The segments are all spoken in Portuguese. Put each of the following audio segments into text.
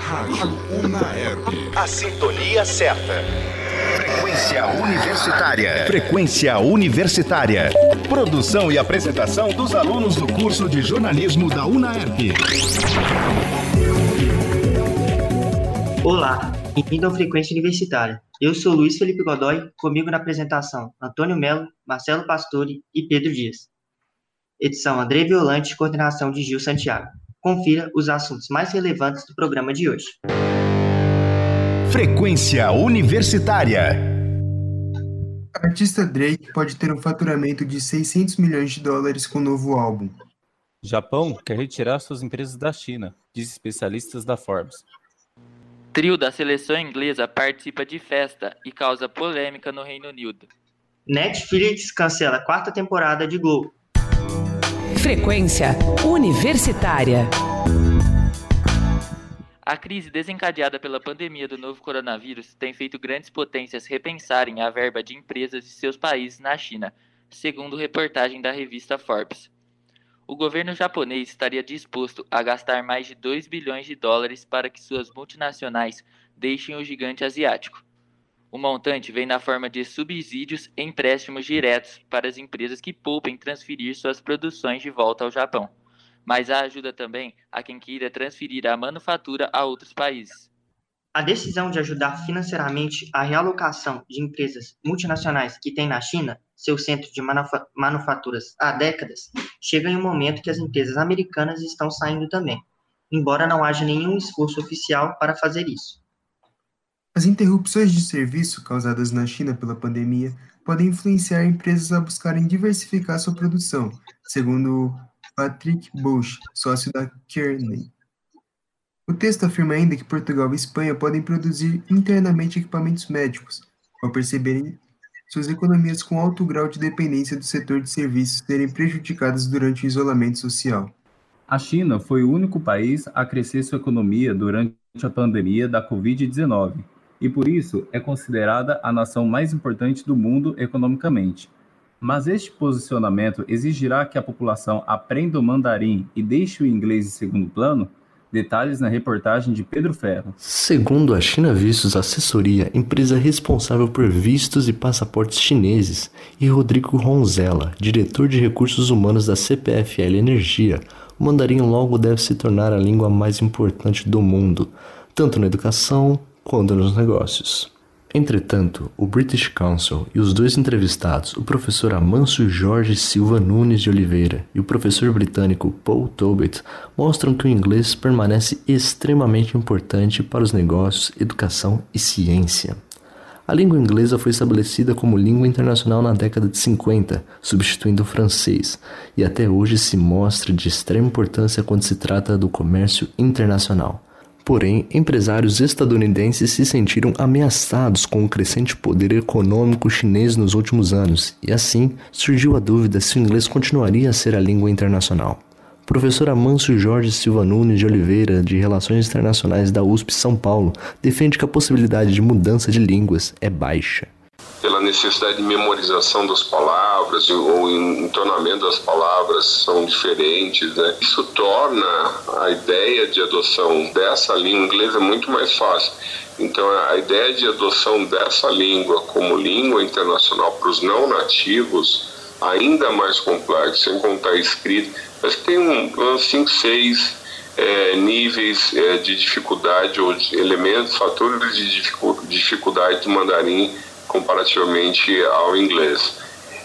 Rádio Unaerp. A sintonia certa. Frequência Universitária. Frequência Universitária. Produção e apresentação dos alunos do curso de jornalismo da UNAERP. Olá, bem-vindo ao Frequência Universitária. Eu sou Luiz Felipe Godoy, comigo na apresentação Antônio Melo, Marcelo Pastore e Pedro Dias. Edição André Violante, coordenação de Gil Santiago. Confira os assuntos mais relevantes do programa de hoje. Frequência Universitária. Artista Drake pode ter um faturamento de 600 milhões de dólares com o novo álbum. Japão quer retirar suas empresas da China, diz especialistas da Forbes. Trio da seleção inglesa participa de festa e causa polêmica no Reino Unido. Netflix cancela a quarta temporada de Globo. Frequência Universitária. A crise desencadeada pela pandemia do novo coronavírus tem feito grandes potências repensarem a verba de empresas de seus países na China, segundo reportagem da revista Forbes. O governo japonês estaria disposto a gastar mais de 2 bilhões de dólares para que suas multinacionais deixem o gigante asiático. O montante vem na forma de subsídios e empréstimos diretos para as empresas que poupem transferir suas produções de volta ao Japão. Mas há ajuda também a quem queira transferir a manufatura a outros países. A decisão de ajudar financeiramente a realocação de empresas multinacionais que têm na China seu centro de manufa manufaturas há décadas chega em um momento que as empresas americanas estão saindo também, embora não haja nenhum esforço oficial para fazer isso. As interrupções de serviço causadas na China pela pandemia podem influenciar empresas a buscarem diversificar sua produção, segundo Patrick Bush, sócio da Kearney. O texto afirma ainda que Portugal e Espanha podem produzir internamente equipamentos médicos, ao perceberem suas economias com alto grau de dependência do setor de serviços serem prejudicadas durante o isolamento social. A China foi o único país a crescer sua economia durante a pandemia da Covid-19 e por isso é considerada a nação mais importante do mundo economicamente. Mas este posicionamento exigirá que a população aprenda o mandarim e deixe o inglês em segundo plano? Detalhes na reportagem de Pedro Ferro. Segundo a China Vistos Assessoria, empresa responsável por vistos e passaportes chineses, e Rodrigo Ronzella, diretor de recursos humanos da CPFL Energia, o mandarim logo deve se tornar a língua mais importante do mundo, tanto na educação quanto nos negócios. Entretanto, o British Council e os dois entrevistados, o professor Amancio Jorge Silva Nunes de Oliveira e o professor britânico Paul Tobit, mostram que o inglês permanece extremamente importante para os negócios, educação e ciência. A língua inglesa foi estabelecida como língua internacional na década de 50, substituindo o francês, e até hoje se mostra de extrema importância quando se trata do comércio internacional. Porém, empresários estadunidenses se sentiram ameaçados com o crescente poder econômico chinês nos últimos anos, e assim surgiu a dúvida se o inglês continuaria a ser a língua internacional. Professor Amâncio Jorge Silva Nunes de Oliveira, de Relações Internacionais da USP São Paulo, defende que a possibilidade de mudança de línguas é baixa pela necessidade de memorização das palavras ou entonamento das palavras são diferentes, né? Isso torna a ideia de adoção dessa língua inglesa muito mais fácil. Então, a ideia de adoção dessa língua como língua internacional para os não nativos ainda mais complexo, sem contar escrito. Mas tem um, uns 5, 6 é, níveis é, de dificuldade ou de elementos, fatores de dificuldade do mandarim comparativamente ao inglês.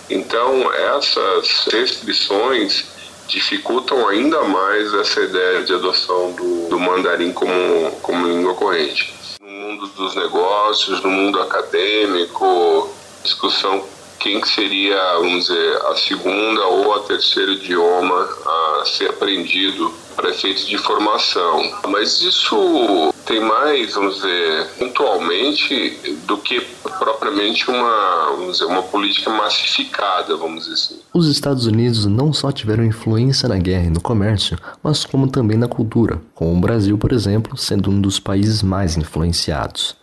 Então, essas restrições dificultam ainda mais essa ideia de adoção do, do mandarim como, como língua corrente. No mundo dos negócios, no mundo acadêmico, discussão quem seria, vamos dizer, a segunda ou a terceiro idioma a ser aprendido para efeitos de formação. Mas isso tem mais, vamos dizer, pontualmente do que propriamente uma, vamos dizer, uma política massificada, vamos dizer assim. Os Estados Unidos não só tiveram influência na guerra e no comércio, mas como também na cultura, com o Brasil, por exemplo, sendo um dos países mais influenciados.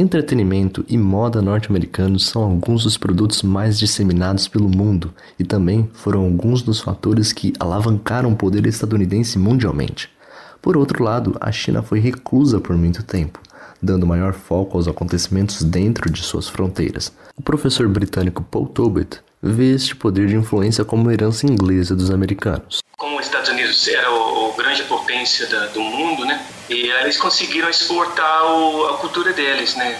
Entretenimento e moda norte-americanos são alguns dos produtos mais disseminados pelo mundo e também foram alguns dos fatores que alavancaram o poder estadunidense mundialmente. Por outro lado, a China foi reclusa por muito tempo, dando maior foco aos acontecimentos dentro de suas fronteiras. O professor britânico Paul Tobit vê este poder de influência como herança inglesa dos americanos. Como os Estados Unidos era o, grande potência da, do mundo, né? E eles conseguiram exportar o, a cultura deles, né?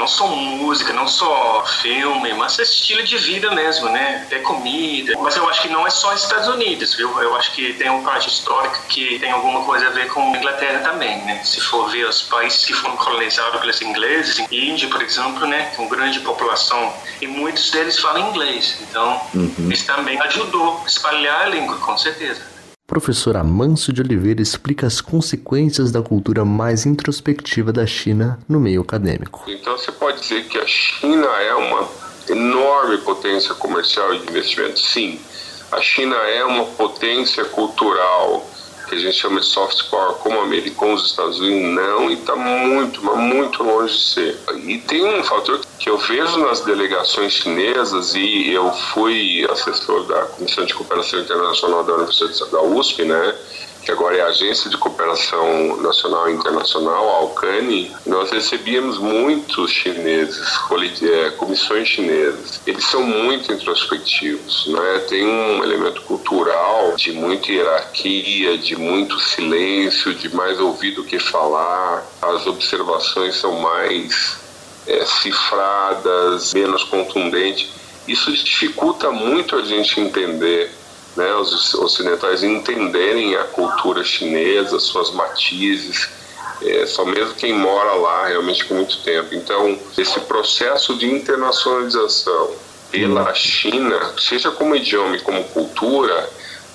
não só música, não só filme, mas estilo de vida mesmo, né? Até comida. Mas eu acho que não é só Estados Unidos, viu? Eu acho que tem uma parte histórica que tem alguma coisa a ver com a Inglaterra também, né? Se for ver os países que foram colonizados pelos ingleses, Índia, por exemplo, né? Com grande população e muitos deles falam inglês. Então, uhum. isso também ajudou a espalhar a língua, com certeza. Professor Amâncio de Oliveira explica as consequências da cultura mais introspectiva da China no meio acadêmico. Então você pode dizer que a China é uma enorme potência comercial e de investimento? Sim. A China é uma potência cultural que a gente chama de soft power, como americanos os Estados Unidos, não, e está muito, mas muito longe de ser. E tem um fator que eu vejo nas delegações chinesas, e eu fui assessor da Comissão de Cooperação Internacional da Universidade da USP, né? Que agora é a Agência de Cooperação Nacional e Internacional, a Alcani, nós recebíamos muitos chineses, é, comissões chinesas. Eles são muito introspectivos, né? tem um elemento cultural de muita hierarquia, de muito silêncio, de mais ouvir do que falar. As observações são mais é, cifradas, menos contundentes. Isso dificulta muito a gente entender né, os ocidentais entenderem a cultura chinesa, suas matizes, é, só mesmo quem mora lá realmente por muito tempo. Então, esse processo de internacionalização pela China, seja como idioma e como cultura,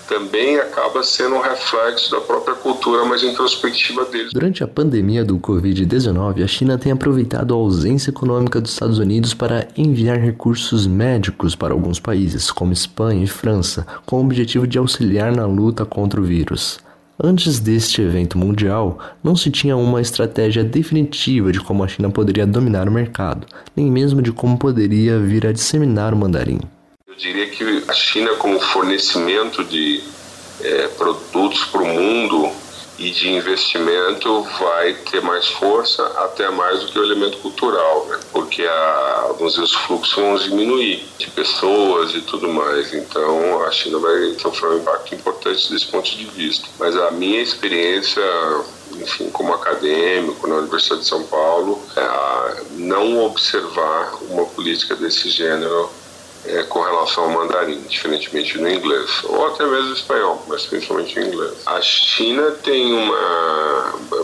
também acaba sendo um reflexo da própria cultura mais introspectiva deles. Durante a pandemia do Covid-19, a China tem aproveitado a ausência econômica dos Estados Unidos para enviar recursos médicos para alguns países, como Espanha e França, com o objetivo de auxiliar na luta contra o vírus. Antes deste evento mundial, não se tinha uma estratégia definitiva de como a China poderia dominar o mercado, nem mesmo de como poderia vir a disseminar o mandarim. Eu diria que a China, como fornecimento de é, produtos para o mundo e de investimento, vai ter mais força, até mais do que o elemento cultural, né? porque a, vamos os fluxos vão diminuir de pessoas e tudo mais. Então, a China vai sofrer um impacto importante desse ponto de vista. Mas a minha experiência enfim, como acadêmico na Universidade de São Paulo, é não observar uma política desse gênero é, com relação ao mandarim, diferentemente do inglês, ou até mesmo espanhol, mas principalmente o inglês. A China tem uma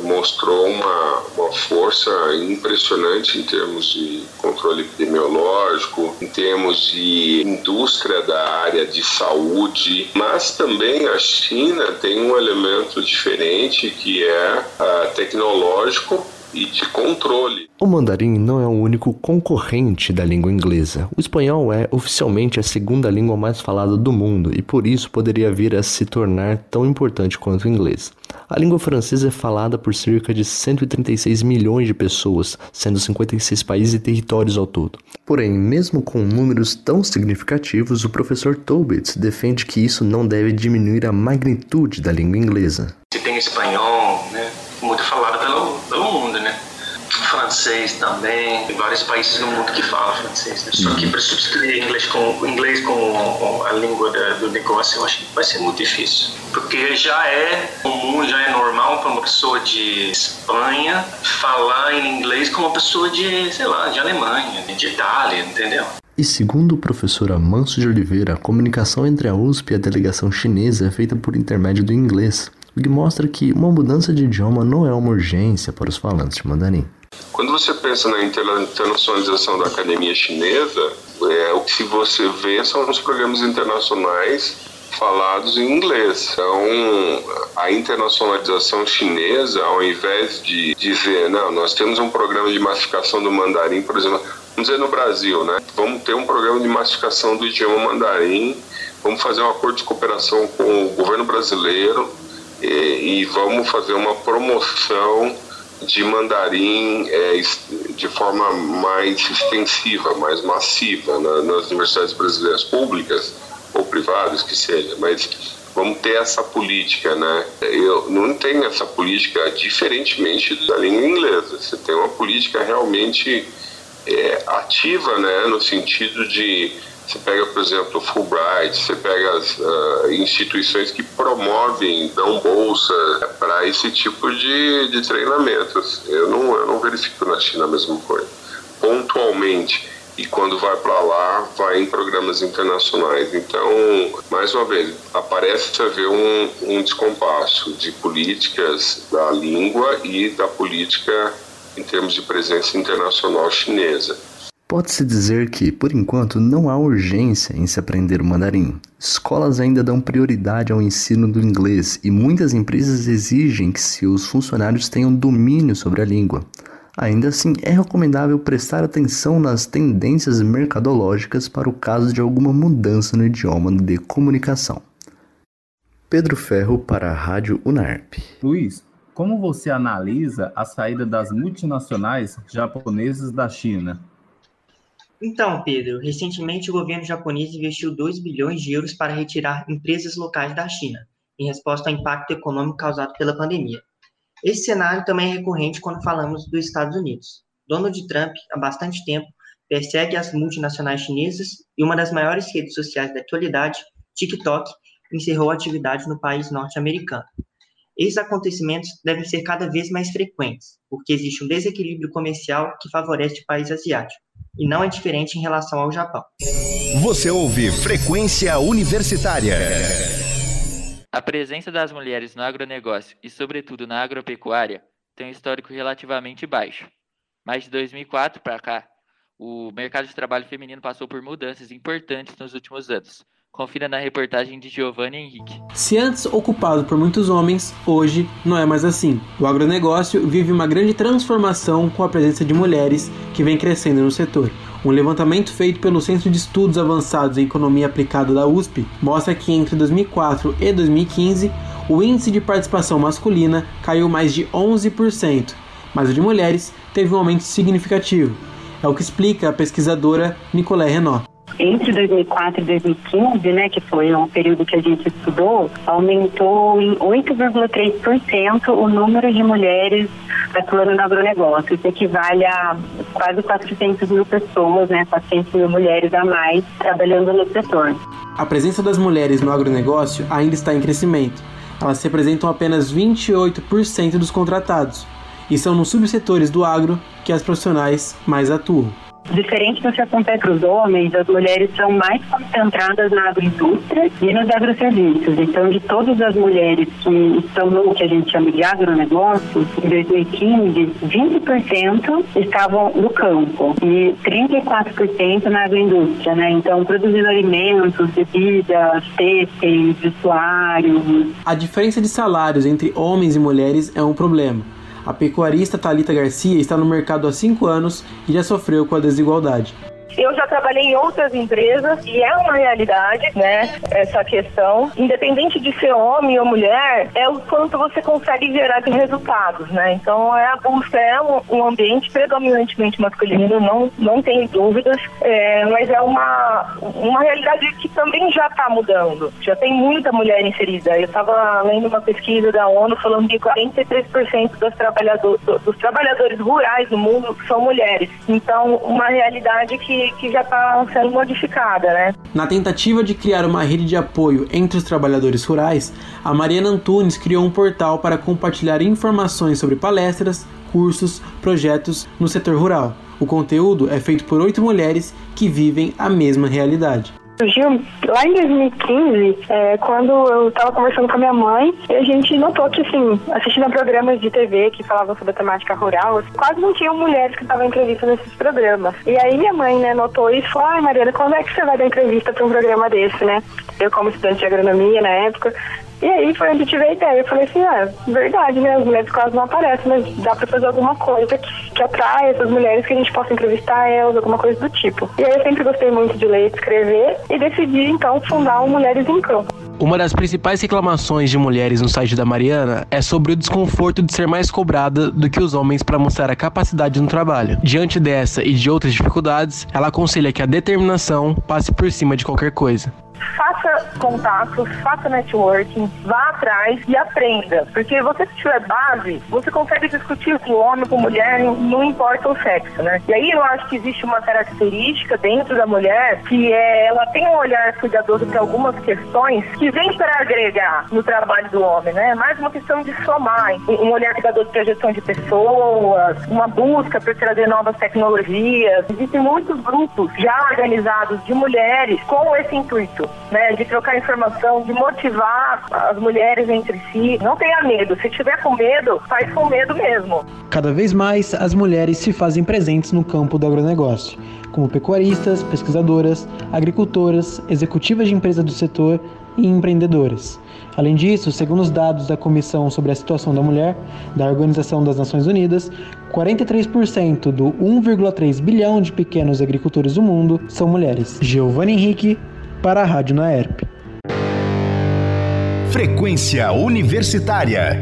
mostrou uma, uma força impressionante em termos de controle epidemiológico, em termos de indústria da área de saúde, mas também a China tem um elemento diferente que é uh, tecnológico e de controle. O mandarim não é o único concorrente da língua inglesa. O espanhol é oficialmente a segunda língua mais falada do mundo e por isso poderia vir a se tornar tão importante quanto o inglês. A língua francesa é falada por cerca de 136 milhões de pessoas, sendo 56 países e territórios ao todo. Porém, mesmo com números tão significativos, o professor Tobit defende que isso não deve diminuir a magnitude da língua inglesa. Se tem espanhol, né, muito falado pelo, pelo mundo, né? Francês também, tem vários países no mundo que falam francês, né? Só que para substituir inglês com, inglês com a língua da, do negócio, eu acho que vai ser muito difícil. Porque já é comum, já é normal para uma pessoa de Espanha falar em inglês com uma pessoa de, sei lá, de Alemanha, de Itália, entendeu? E segundo o professor Amanso de Oliveira, a comunicação entre a USP e a delegação chinesa é feita por intermédio do inglês, o que mostra que uma mudança de idioma não é uma urgência para os falantes de mandarim. Quando você pensa na internacionalização da academia chinesa, é, o que você vê são os programas internacionais falados em inglês. Então, a internacionalização chinesa, ao invés de dizer, não, nós temos um programa de massificação do mandarim, por exemplo, vamos dizer no Brasil, né? Vamos ter um programa de massificação do idioma mandarim, vamos fazer um acordo de cooperação com o governo brasileiro e, e vamos fazer uma promoção de mandarim é, de forma mais extensiva, mais massiva na, nas universidades brasileiras públicas ou privadas que seja, mas vamos ter essa política, né? Eu não tenho essa política diferentemente da língua inglesa. Você tem uma política realmente é, ativa, né, no sentido de você pega, por exemplo, o Fulbright, você pega as uh, instituições que promovem, dão bolsa para esse tipo de, de treinamentos. Eu não, eu não verifico na China a mesma coisa. Pontualmente. E quando vai para lá, vai em programas internacionais. Então, mais uma vez, aparece haver um, um descompasso de políticas da língua e da política em termos de presença internacional chinesa. Pode-se dizer que, por enquanto, não há urgência em se aprender o mandarim. Escolas ainda dão prioridade ao ensino do inglês e muitas empresas exigem que seus funcionários tenham domínio sobre a língua. Ainda assim, é recomendável prestar atenção nas tendências mercadológicas para o caso de alguma mudança no idioma de comunicação. Pedro Ferro para a Rádio UNARP. Luiz, como você analisa a saída das multinacionais japonesas da China? Então, Pedro, recentemente o governo japonês investiu 2 bilhões de euros para retirar empresas locais da China, em resposta ao impacto econômico causado pela pandemia. Esse cenário também é recorrente quando falamos dos Estados Unidos. Donald Trump, há bastante tempo, persegue as multinacionais chinesas e uma das maiores redes sociais da atualidade, TikTok, encerrou a atividade no país norte-americano. Esses acontecimentos devem ser cada vez mais frequentes, porque existe um desequilíbrio comercial que favorece o país asiático e não é diferente em relação ao Japão. Você ouve Frequência Universitária. A presença das mulheres no agronegócio e, sobretudo, na agropecuária tem um histórico relativamente baixo. Mas de 2004 para cá, o mercado de trabalho feminino passou por mudanças importantes nos últimos anos, Confira na reportagem de Giovanni Henrique. Se antes ocupado por muitos homens, hoje não é mais assim. O agronegócio vive uma grande transformação com a presença de mulheres que vem crescendo no setor. Um levantamento feito pelo Centro de Estudos Avançados em Economia Aplicada da USP mostra que entre 2004 e 2015 o índice de participação masculina caiu mais de 11%, mas o de mulheres teve um aumento significativo. É o que explica a pesquisadora Nicolé Renault entre 2004 e 2015, né, que foi um período que a gente estudou, aumentou em 8,3% o número de mulheres atuando no agronegócio. Isso equivale a quase 400 mil pessoas, né, 400 mil mulheres a mais trabalhando no setor. A presença das mulheres no agronegócio ainda está em crescimento. Elas representam apenas 28% dos contratados e são nos subsetores do agro que as profissionais mais atuam. Diferente do que acontece para os homens, as mulheres são mais concentradas na agroindústria e nos agroserviços. Então, de todas as mulheres que estão no que a gente chama de agronegócio, em 2015, 20% estavam no campo e 34% na agroindústria, né? Então, produzindo alimentos, bebidas, têxteis, vestuários. A diferença de salários entre homens e mulheres é um problema a pecuarista Talita Garcia está no mercado há cinco anos e já sofreu com a desigualdade. Eu já trabalhei em outras empresas e é uma realidade, né? Essa questão, independente de ser homem ou mulher, é o quanto você consegue gerar de resultados, né? Então é a busca, é um, um ambiente predominantemente masculino, não, não tem dúvidas, é, mas é uma, uma realidade que também já está mudando. Já tem muita mulher inserida. Eu estava lendo uma pesquisa da ONU falando que 43% dos, trabalhador, dos trabalhadores rurais no mundo são mulheres. Então, uma realidade que que, já está sendo modificada, né? Na tentativa de criar uma rede de apoio entre os trabalhadores rurais, a Mariana Antunes criou um portal para compartilhar informações sobre palestras, cursos, projetos no setor rural. O conteúdo é feito por oito mulheres que vivem a mesma realidade surgiu lá em 2015, é, quando eu estava conversando com a minha mãe, e a gente notou que, assim, assistindo a programas de TV que falavam sobre a temática rural, quase não tinham mulheres que estavam entrevistas nesses programas. E aí minha mãe, né, notou isso e falou, ai, Mariana, quando é que você vai dar entrevista para um programa desse, né? Eu, como estudante de agronomia na época, e aí foi onde eu tive a ideia. Eu falei assim, ah, verdade, né? As mulheres quase não aparecem, mas dá pra fazer alguma coisa que, que atrai essas mulheres que a gente possa entrevistar elas, alguma coisa do tipo. E aí eu sempre gostei muito de ler e escrever e decidi então fundar o Mulheres em Campo. Uma das principais reclamações de mulheres no site da Mariana é sobre o desconforto de ser mais cobrada do que os homens para mostrar a capacidade no trabalho. Diante dessa e de outras dificuldades, ela aconselha que a determinação passe por cima de qualquer coisa. Faça contatos, faça networking, vá atrás e aprenda. Porque você se tiver base, você consegue discutir com homem, com mulher, não, importa o sexo, né? E aí eu acho que existe uma característica dentro da mulher que é ela tem um olhar cuidadoso para algumas questões que vem para agregar no trabalho do homem, né? Mais uma questão de somar, um olhar cuidadoso para a gestão de pessoas, uma busca por trazer novas tecnologias. Existem muitos grupos já organizados de mulheres com esse intuito, né? De trocar informação, de motivar as mulheres entre si. Não tenha medo. Se tiver com medo, faz com medo mesmo. Cada vez mais, as mulheres se fazem presentes no campo do agronegócio, como pecuaristas, pesquisadoras, agricultoras, executivas de empresa do setor e empreendedoras. Além disso, segundo os dados da Comissão sobre a Situação da Mulher da Organização das Nações Unidas, 43% do 1,3 bilhão de pequenos agricultores do mundo são mulheres. Giovanni Henrique, para a Rádio Naerp. Frequência Universitária.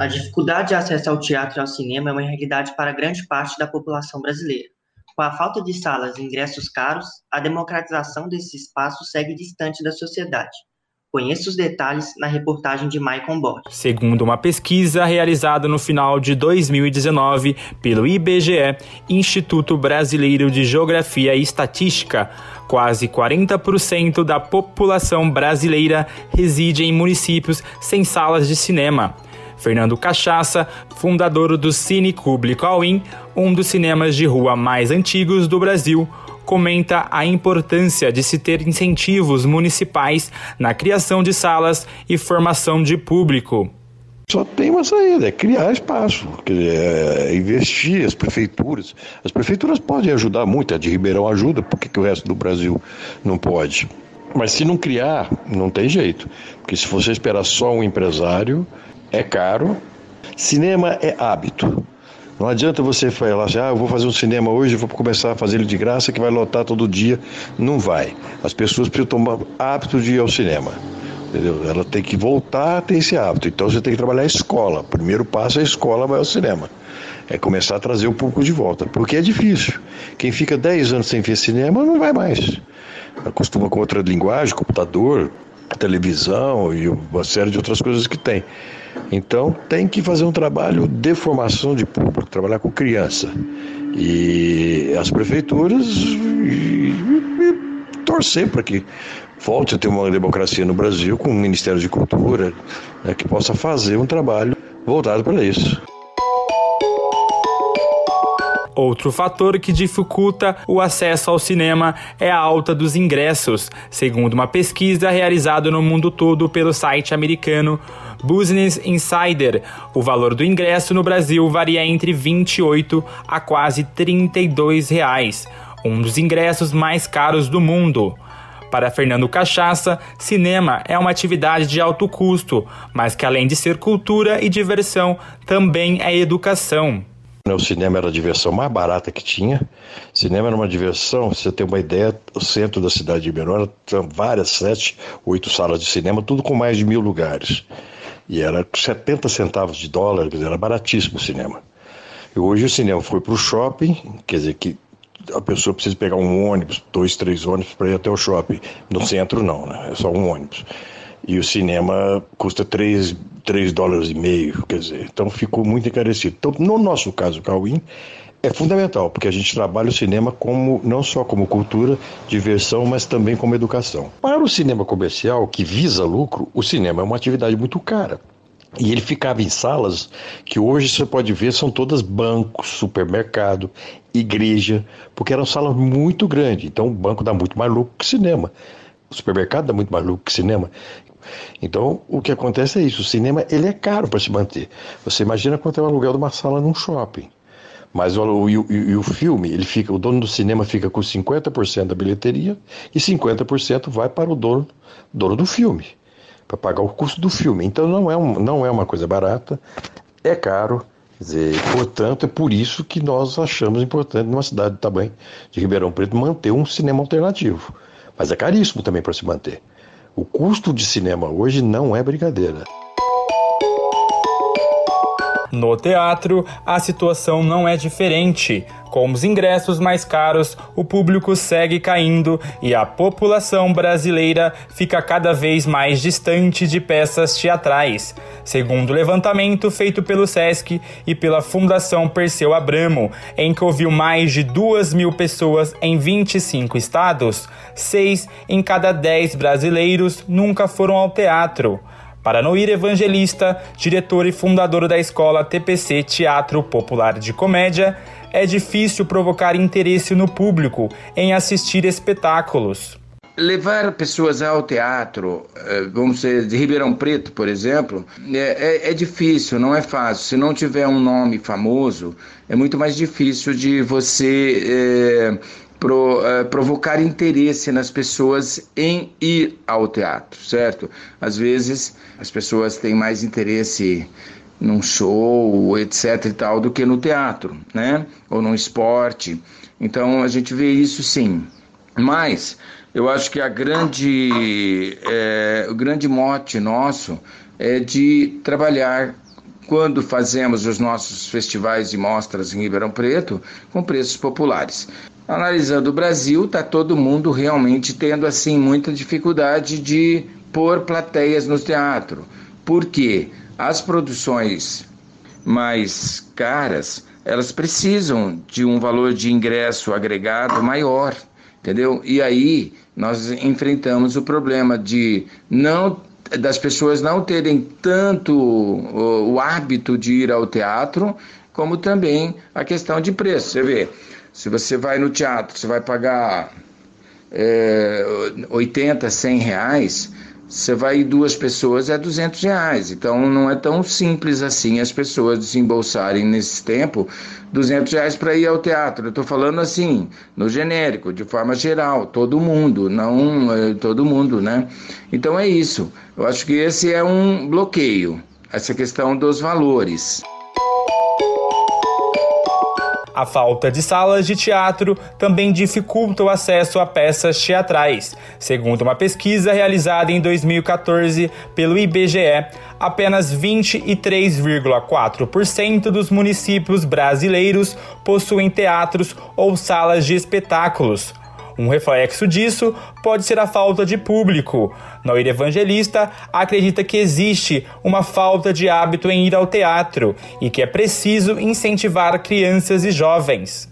A dificuldade de acesso ao teatro e ao cinema é uma realidade para grande parte da população brasileira. Com a falta de salas e ingressos caros, a democratização desse espaço segue distante da sociedade. Conheça os detalhes na reportagem de Maicon Bott. Segundo uma pesquisa realizada no final de 2019 pelo IBGE, Instituto Brasileiro de Geografia e Estatística, quase 40% da população brasileira reside em municípios sem salas de cinema. Fernando Cachaça, fundador do Cine Público Alwin, um dos cinemas de rua mais antigos do Brasil, comenta a importância de se ter incentivos municipais na criação de salas e formação de público. Só tem uma saída, é criar espaço, é investir as prefeituras. As prefeituras podem ajudar muito, a de Ribeirão ajuda, por que, que o resto do Brasil não pode? Mas se não criar, não tem jeito. Porque se você esperar só um empresário, é caro. Cinema é hábito. Não adianta você falar assim, ah, eu vou fazer um cinema hoje, vou começar a fazer ele de graça que vai lotar todo dia. Não vai. As pessoas precisam tomar hábito de ir ao cinema. Entendeu? Ela tem que voltar a ter esse hábito. Então você tem que trabalhar a escola. Primeiro passo é a escola vai ao cinema. É começar a trazer o público de volta. Porque é difícil. Quem fica 10 anos sem ver cinema não vai mais. Acostuma com outra linguagem, computador, televisão e uma série de outras coisas que tem. Então tem que fazer um trabalho de formação de público, trabalhar com criança. E as prefeituras e, e, torcer para que volte a ter uma democracia no Brasil com o Ministério de Cultura né, que possa fazer um trabalho voltado para isso. Outro fator que dificulta o acesso ao cinema é a alta dos ingressos, segundo uma pesquisa realizada no mundo todo pelo site americano Business Insider. O valor do ingresso no Brasil varia entre 28 a quase 32 reais, um dos ingressos mais caros do mundo. Para Fernando Cachaça, cinema é uma atividade de alto custo, mas que além de ser cultura e diversão, também é educação. O cinema era a diversão mais barata que tinha. Cinema era uma diversão, você tem uma ideia, o centro da cidade de Menor tinha várias, sete, oito salas de cinema, tudo com mais de mil lugares. E era 70 centavos de dólar, era baratíssimo o cinema. E hoje o cinema foi para o shopping, quer dizer que a pessoa precisa pegar um ônibus, dois, três ônibus para ir até o shopping. No centro não, né? É só um ônibus. E o cinema custa 3, 3 dólares e meio, quer dizer, então ficou muito encarecido. Então, no nosso caso, Cauim, é fundamental, porque a gente trabalha o cinema como não só como cultura, diversão, mas também como educação. Para o cinema comercial, que visa lucro, o cinema é uma atividade muito cara. E ele ficava em salas que hoje você pode ver são todas bancos, supermercado, igreja, porque eram salas muito grandes. Então o banco dá muito mais lucro que cinema. O supermercado dá muito mais lucro que cinema. Então, o que acontece é isso, o cinema ele é caro para se manter. Você imagina quanto é o aluguel de uma sala num shopping. Mas o, o, o, o, filme, ele fica, o dono do cinema fica com 50% da bilheteria e 50% vai para o dono, dono do filme, para pagar o custo do filme. Então não é, um, não é uma coisa barata, é caro. Dizer, portanto, é por isso que nós achamos importante, numa cidade do tamanho de Ribeirão Preto, manter um cinema alternativo. Mas é caríssimo também para se manter. O custo de cinema hoje não é brincadeira. No teatro, a situação não é diferente. Com os ingressos mais caros, o público segue caindo e a população brasileira fica cada vez mais distante de peças teatrais. Segundo o levantamento feito pelo SESC e pela Fundação Perseu Abramo, em que ouviu mais de 2 mil pessoas em 25 estados, 6 em cada 10 brasileiros nunca foram ao teatro. Para Noir Evangelista, diretor e fundador da escola TPC Teatro Popular de Comédia, é difícil provocar interesse no público em assistir espetáculos. Levar pessoas ao teatro, eh, vamos dizer, de Ribeirão Preto, por exemplo, é, é, é, difícil, não é fácil. Se não tiver um nome famoso, é muito mais difícil de você é, pro, é, provocar interesse nas pessoas em ir ao teatro, certo? Às vezes as pessoas têm mais interesse num show, etc e tal, do que no teatro, né? Ou no esporte. Então a gente vê isso sim. Mas eu acho que a grande, é, o grande mote nosso é de trabalhar quando fazemos os nossos festivais e mostras em Ribeirão Preto com preços populares. Analisando o Brasil, está todo mundo realmente tendo assim muita dificuldade de pôr plateias no teatro. Por quê? As produções mais caras, elas precisam de um valor de ingresso agregado maior, entendeu? E aí nós enfrentamos o problema de não das pessoas não terem tanto o, o hábito de ir ao teatro, como também a questão de preço. Você vê, se você vai no teatro, você vai pagar é, 80, 100 reais, você vai duas pessoas é 200 reais. Então não é tão simples assim as pessoas desembolsarem nesse tempo 200 reais para ir ao teatro. Eu estou falando assim, no genérico, de forma geral, todo mundo, não é, todo mundo, né? Então é isso. Eu acho que esse é um bloqueio, essa questão dos valores. A falta de salas de teatro também dificulta o acesso a peças teatrais. Segundo uma pesquisa realizada em 2014 pelo IBGE, apenas 23,4% dos municípios brasileiros possuem teatros ou salas de espetáculos. Um reflexo disso pode ser a falta de público. Noir Evangelista acredita que existe uma falta de hábito em ir ao teatro e que é preciso incentivar crianças e jovens.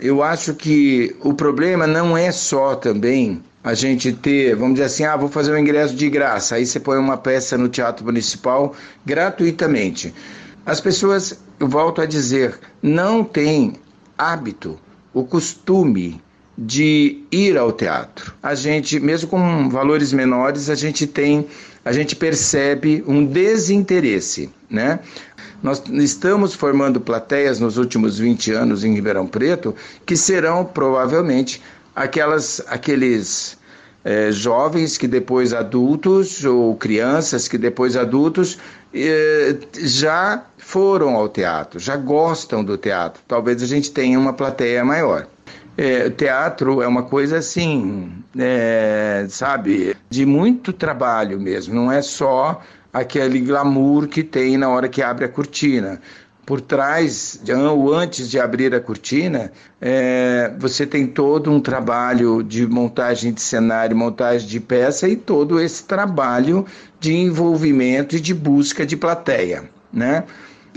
Eu acho que o problema não é só também a gente ter, vamos dizer assim, ah, vou fazer um ingresso de graça, aí você põe uma peça no Teatro Municipal gratuitamente. As pessoas, eu volto a dizer, não têm hábito, o costume de ir ao teatro. A gente, mesmo com valores menores, a gente tem, a gente percebe um desinteresse, né? Nós estamos formando plateias nos últimos 20 anos em Ribeirão Preto que serão provavelmente aquelas, aqueles é, jovens que depois adultos ou crianças que depois adultos é, já foram ao teatro, já gostam do teatro. Talvez a gente tenha uma plateia maior. É, teatro é uma coisa assim, é, sabe, de muito trabalho mesmo, não é só aquele glamour que tem na hora que abre a cortina. Por trás, ou antes de abrir a cortina, é, você tem todo um trabalho de montagem de cenário, montagem de peça e todo esse trabalho de envolvimento e de busca de plateia, né?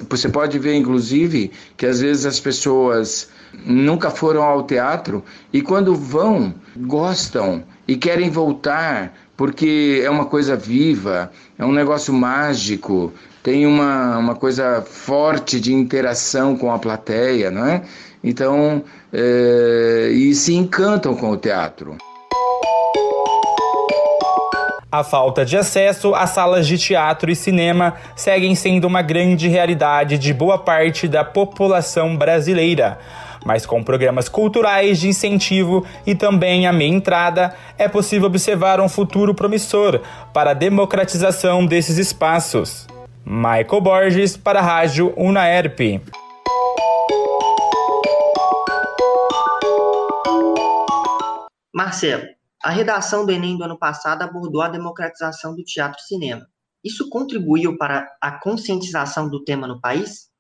Você pode ver, inclusive, que às vezes as pessoas nunca foram ao teatro e quando vão, gostam e querem voltar porque é uma coisa viva, é um negócio mágico, tem uma, uma coisa forte de interação com a plateia, não é? Então, é, e se encantam com o teatro. A falta de acesso a salas de teatro e cinema seguem sendo uma grande realidade de boa parte da população brasileira. Mas com programas culturais de incentivo e também a meia entrada, é possível observar um futuro promissor para a democratização desses espaços. Michael Borges para a Rádio Unaerp. Marcelo, a redação do Enem do ano passado abordou a democratização do teatro e cinema. Isso contribuiu para a conscientização do tema no país?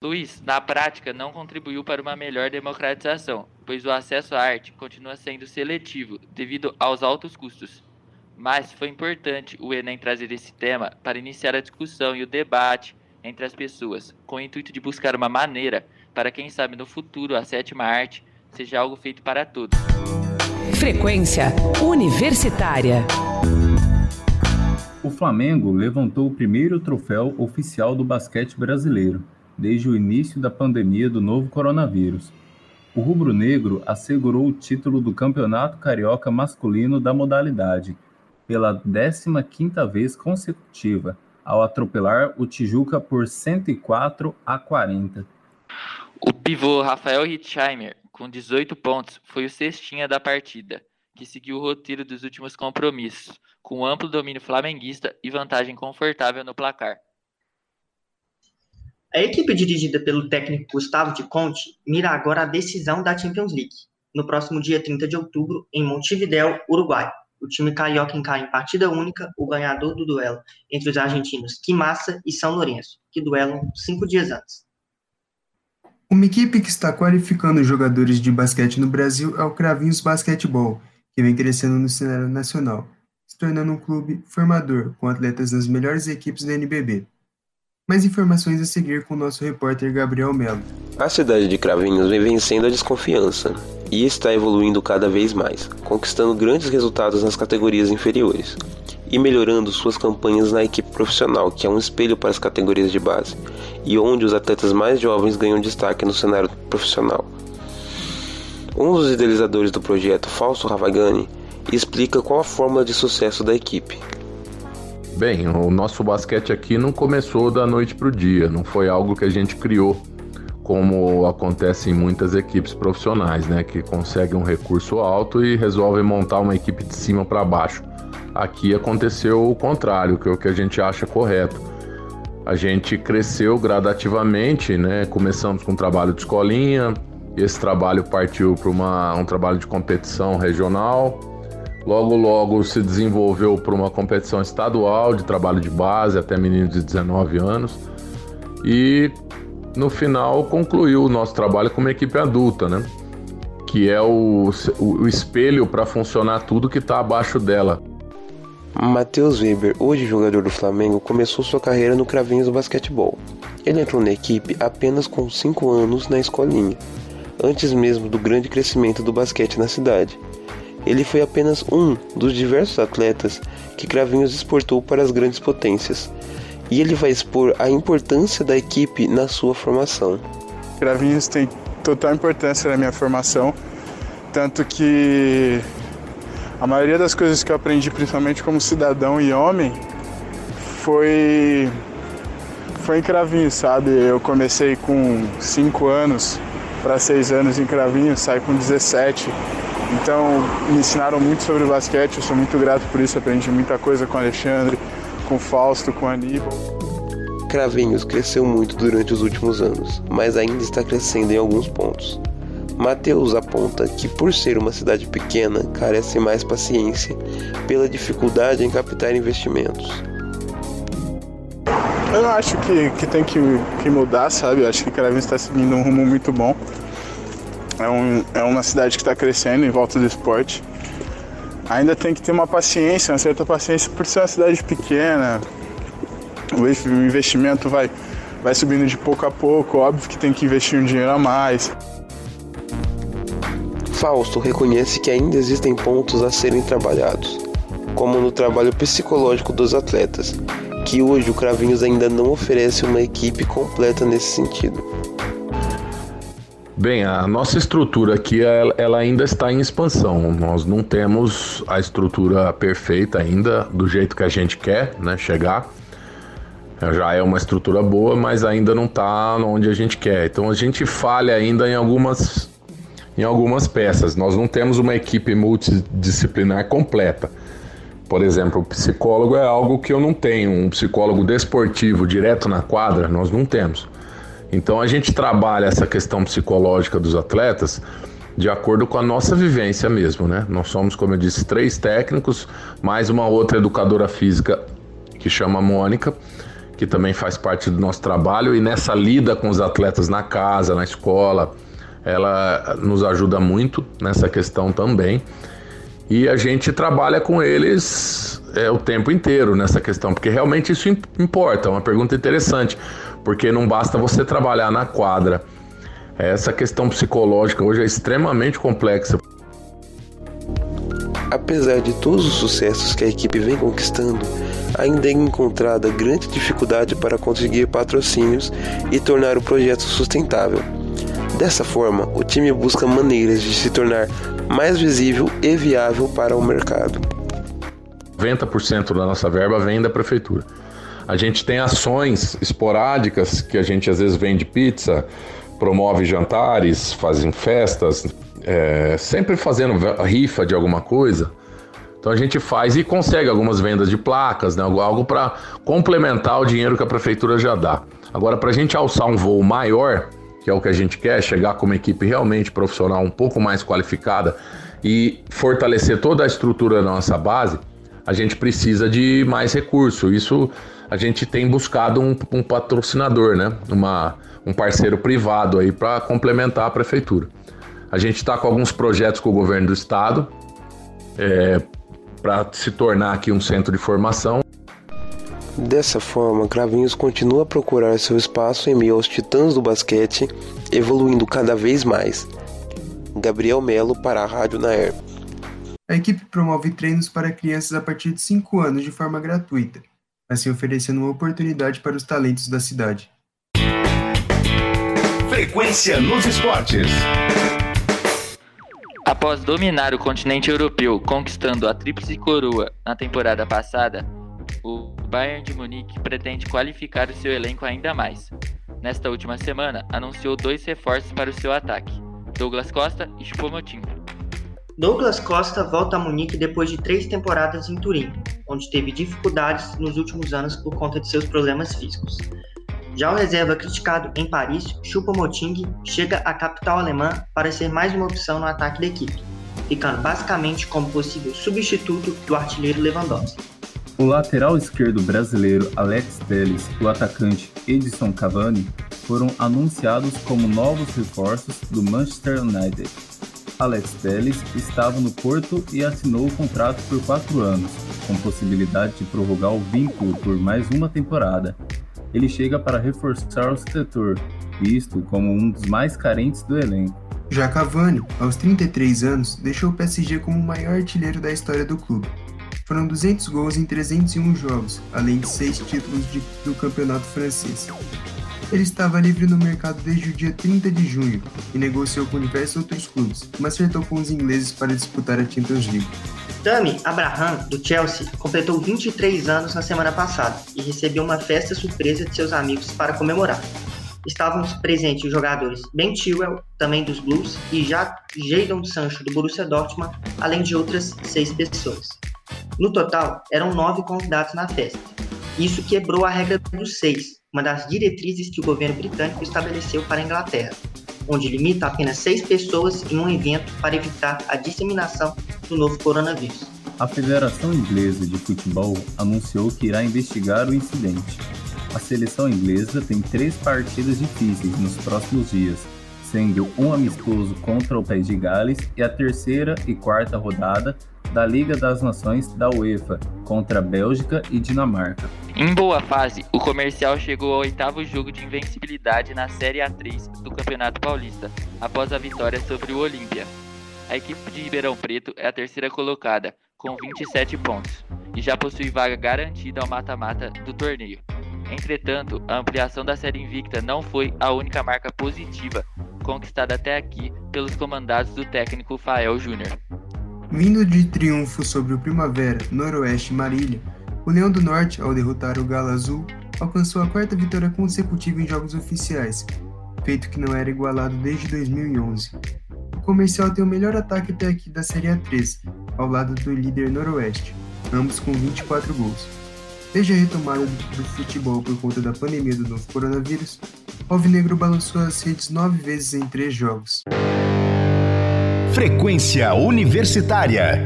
Luiz, na prática, não contribuiu para uma melhor democratização, pois o acesso à arte continua sendo seletivo devido aos altos custos. Mas foi importante o Enem trazer esse tema para iniciar a discussão e o debate entre as pessoas, com o intuito de buscar uma maneira para quem sabe no futuro a sétima arte seja algo feito para todos. Frequência Universitária. O Flamengo levantou o primeiro troféu oficial do basquete brasileiro desde o início da pandemia do novo coronavírus. O rubro-negro assegurou o título do Campeonato Carioca Masculino da modalidade, pela 15ª vez consecutiva, ao atropelar o Tijuca por 104 a 40. O pivô Rafael Hitzheimer, com 18 pontos, foi o cestinha da partida, que seguiu o roteiro dos últimos compromissos, com amplo domínio flamenguista e vantagem confortável no placar. A equipe dirigida pelo técnico Gustavo de Conte mira agora a decisão da Champions League, no próximo dia 30 de outubro, em Montevideo, Uruguai. O time carioca encara em partida única o ganhador do duelo entre os argentinos Quimassa e São Lourenço, que duelam cinco dias antes. Uma equipe que está qualificando jogadores de basquete no Brasil é o Cravinhos Basquetebol, que vem crescendo no cenário nacional, se tornando um clube formador com atletas das melhores equipes da NBB. Mais informações a seguir com o nosso repórter Gabriel Melo. A cidade de Cravinhos vem vencendo a desconfiança e está evoluindo cada vez mais, conquistando grandes resultados nas categorias inferiores e melhorando suas campanhas na equipe profissional, que é um espelho para as categorias de base, e onde os atletas mais jovens ganham destaque no cenário profissional. Um dos idealizadores do projeto, Fausto Ravagani, explica qual a fórmula de sucesso da equipe. Bem, o nosso basquete aqui não começou da noite para o dia, não foi algo que a gente criou, como acontece em muitas equipes profissionais, né, que conseguem um recurso alto e resolvem montar uma equipe de cima para baixo. Aqui aconteceu o contrário, que é o que a gente acha correto. A gente cresceu gradativamente, né? Começamos com um trabalho de escolinha, esse trabalho partiu para um trabalho de competição regional, Logo, logo se desenvolveu para uma competição estadual de trabalho de base até meninos de 19 anos. E no final concluiu o nosso trabalho como equipe adulta, né? Que é o, o espelho para funcionar tudo que está abaixo dela. Matheus Weber, hoje jogador do Flamengo, começou sua carreira no Cravinhos do Basquetebol. Ele entrou na equipe apenas com 5 anos na escolinha, antes mesmo do grande crescimento do basquete na cidade. Ele foi apenas um dos diversos atletas que Cravinhos exportou para as grandes potências, e ele vai expor a importância da equipe na sua formação. Cravinhos tem total importância na minha formação, tanto que a maioria das coisas que eu aprendi, principalmente como cidadão e homem, foi foi em Cravinhos, sabe? Eu comecei com 5 anos para 6 anos em Cravinhos, saí com 17 então, me ensinaram muito sobre basquete, eu sou muito grato por isso, aprendi muita coisa com o Alexandre, com o Fausto, com o Aníbal. Cravinhos cresceu muito durante os últimos anos, mas ainda está crescendo em alguns pontos. Mateus aponta que, por ser uma cidade pequena, carece mais paciência pela dificuldade em captar investimentos. Eu não acho que, que tem que, que mudar, sabe? Eu acho que Cravinhos está seguindo um rumo muito bom. É, um, é uma cidade que está crescendo em volta do esporte. Ainda tem que ter uma paciência, uma certa paciência por ser uma cidade pequena. O investimento vai, vai subindo de pouco a pouco, óbvio que tem que investir um dinheiro a mais. Fausto reconhece que ainda existem pontos a serem trabalhados, como no trabalho psicológico dos atletas, que hoje o Cravinhos ainda não oferece uma equipe completa nesse sentido. Bem, a nossa estrutura aqui ela ainda está em expansão. Nós não temos a estrutura perfeita ainda do jeito que a gente quer, né, chegar. Já é uma estrutura boa, mas ainda não está onde a gente quer. Então a gente falha ainda em algumas em algumas peças. Nós não temos uma equipe multidisciplinar completa. Por exemplo, o psicólogo é algo que eu não tenho. Um psicólogo desportivo direto na quadra, nós não temos. Então a gente trabalha essa questão psicológica dos atletas de acordo com a nossa vivência mesmo, né? Nós somos, como eu disse, três técnicos, mais uma outra educadora física que chama Mônica, que também faz parte do nosso trabalho, e nessa lida com os atletas na casa, na escola, ela nos ajuda muito nessa questão também. E a gente trabalha com eles é, o tempo inteiro nessa questão, porque realmente isso importa. É uma pergunta interessante, porque não basta você trabalhar na quadra. Essa questão psicológica hoje é extremamente complexa. Apesar de todos os sucessos que a equipe vem conquistando, ainda é encontrada grande dificuldade para conseguir patrocínios e tornar o projeto sustentável. Dessa forma, o time busca maneiras de se tornar mais visível e viável para o mercado. 90% da nossa verba vem da prefeitura. A gente tem ações esporádicas que a gente às vezes vende pizza, promove jantares, fazem festas, é, sempre fazendo rifa de alguma coisa. Então a gente faz e consegue algumas vendas de placas, né, algo para complementar o dinheiro que a prefeitura já dá. Agora, para a gente alçar um voo maior, que é o que a gente quer, chegar com uma equipe realmente profissional, um pouco mais qualificada e fortalecer toda a estrutura da nossa base, a gente precisa de mais recurso. Isso a gente tem buscado um, um patrocinador, né? Uma, um parceiro privado aí para complementar a prefeitura. A gente está com alguns projetos com o governo do estado é, para se tornar aqui um centro de formação. Dessa forma, Cravinhos continua a procurar seu espaço em meio aos titãs do basquete, evoluindo cada vez mais. Gabriel Melo para a Rádio Naer. A equipe promove treinos para crianças a partir de 5 anos de forma gratuita, assim oferecendo uma oportunidade para os talentos da cidade. Frequência nos esportes. Após dominar o continente europeu, conquistando a tríplice coroa na temporada passada, o Bayern de Munique pretende qualificar o seu elenco ainda mais. Nesta última semana, anunciou dois reforços para o seu ataque: Douglas Costa e Choupo-Moting. Douglas Costa volta a Munique depois de três temporadas em Turim, onde teve dificuldades nos últimos anos por conta de seus problemas físicos. Já o reserva criticado em Paris, Choupo-Moting chega à capital alemã para ser mais uma opção no ataque da equipe, ficando basicamente como possível substituto do artilheiro Lewandowski. O lateral esquerdo brasileiro Alex Telles e o atacante Edson Cavani foram anunciados como novos reforços do Manchester United. Alex Telles estava no Porto e assinou o contrato por quatro anos, com possibilidade de prorrogar o vínculo por mais uma temporada. Ele chega para reforçar o setor, visto como um dos mais carentes do elenco. Já Cavani, aos 33 anos, deixou o PSG como o maior artilheiro da história do clube. Foram 200 gols em 301 jogos, além de seis títulos de, do campeonato francês. Ele estava livre no mercado desde o dia 30 de junho e negociou com diversos outros clubes, mas acertou com os ingleses para disputar a Champions League. Tammy Abraham, do Chelsea, completou 23 anos na semana passada e recebeu uma festa surpresa de seus amigos para comemorar. Estavam presentes os jogadores Ben Chilwell, também dos Blues, e Jadon Sancho, do Borussia Dortmund, além de outras seis pessoas. No total, eram nove convidados na festa. Isso quebrou a regra dos seis, uma das diretrizes que o governo britânico estabeleceu para a Inglaterra, onde limita apenas seis pessoas em um evento para evitar a disseminação do novo coronavírus. A Federação Inglesa de Futebol anunciou que irá investigar o incidente. A seleção inglesa tem três partidas difíceis nos próximos dias, sendo um amistoso contra o País de Gales e a terceira e quarta rodada da Liga das Nações da UEFA contra Bélgica e Dinamarca. Em boa fase, o comercial chegou ao oitavo jogo de invencibilidade na Série A3 do Campeonato Paulista, após a vitória sobre o Olímpia. A equipe de Ribeirão Preto é a terceira colocada, com 27 pontos, e já possui vaga garantida ao mata-mata do torneio. Entretanto, a ampliação da série invicta não foi a única marca positiva conquistada até aqui pelos comandados do técnico Fael Júnior. Vindo de triunfo sobre o Primavera, Noroeste e Marília, o Leão do Norte, ao derrotar o Galo Azul, alcançou a quarta vitória consecutiva em jogos oficiais, feito que não era igualado desde 2011. O comercial tem o melhor ataque até aqui da Série A3, ao lado do líder Noroeste, ambos com 24 gols. Desde a retomada do futebol por conta da pandemia do novo coronavírus, o Alvinegro balançou as redes nove vezes em três jogos. Frequência Universitária.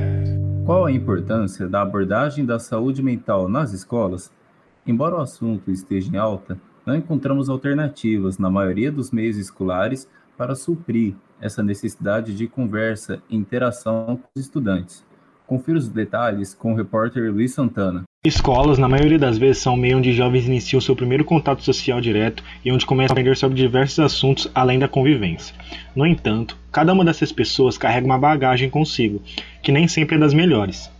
Qual a importância da abordagem da saúde mental nas escolas? Embora o assunto esteja em alta, não encontramos alternativas na maioria dos meios escolares para suprir essa necessidade de conversa e interação com os estudantes. Confira os detalhes com o repórter Luiz Santana. Escolas, na maioria das vezes, são meio onde jovens iniciam seu primeiro contato social direto e onde começam a aprender sobre diversos assuntos além da convivência. No entanto, cada uma dessas pessoas carrega uma bagagem consigo, que nem sempre é das melhores.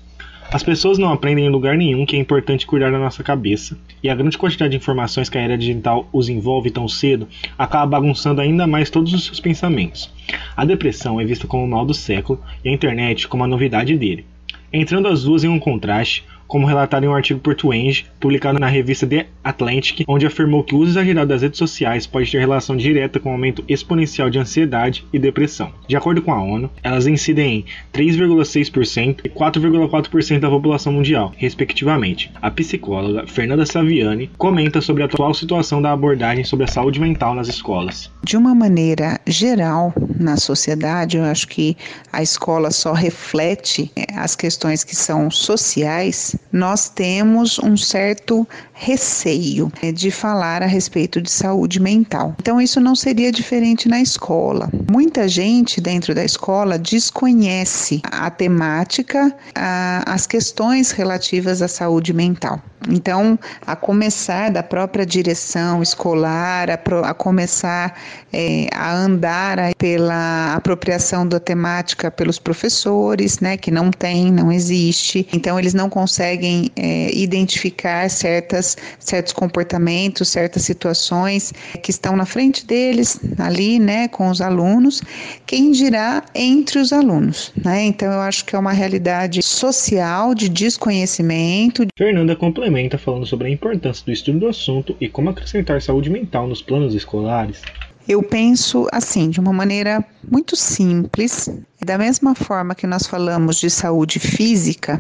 As pessoas não aprendem em lugar nenhum que é importante cuidar da nossa cabeça, e a grande quantidade de informações que a era digital os envolve tão cedo acaba bagunçando ainda mais todos os seus pensamentos. A depressão é vista como o mal do século e a internet como a novidade dele. Entrando as duas em um contraste, como relatado em um artigo por Twenge, publicado na revista The Atlantic, onde afirmou que o uso exagerado das redes sociais pode ter relação direta com o aumento exponencial de ansiedade e depressão. De acordo com a ONU, elas incidem em 3,6% e 4,4% da população mundial, respectivamente. A psicóloga Fernanda Saviani comenta sobre a atual situação da abordagem sobre a saúde mental nas escolas. De uma maneira geral, na sociedade, eu acho que a escola só reflete eh, as questões que são sociais nós temos um certo receio né, de falar a respeito de saúde mental. Então, isso não seria diferente na escola. Muita gente dentro da escola desconhece a temática, a, as questões relativas à saúde mental. Então, a começar da própria direção escolar, a, pro, a começar é, a andar pela apropriação da temática pelos professores, né, que não tem, não existe. Então, eles não conseguem é, identificar certas, certos comportamentos, certas situações que estão na frente deles, ali, né, com os alunos. Quem dirá entre os alunos, né? Então, eu acho que é uma realidade social de desconhecimento. Fernanda complementa falando sobre a importância do estudo do assunto e como acrescentar saúde mental nos planos escolares. Eu penso assim, de uma maneira muito simples, da mesma forma que nós falamos de saúde física,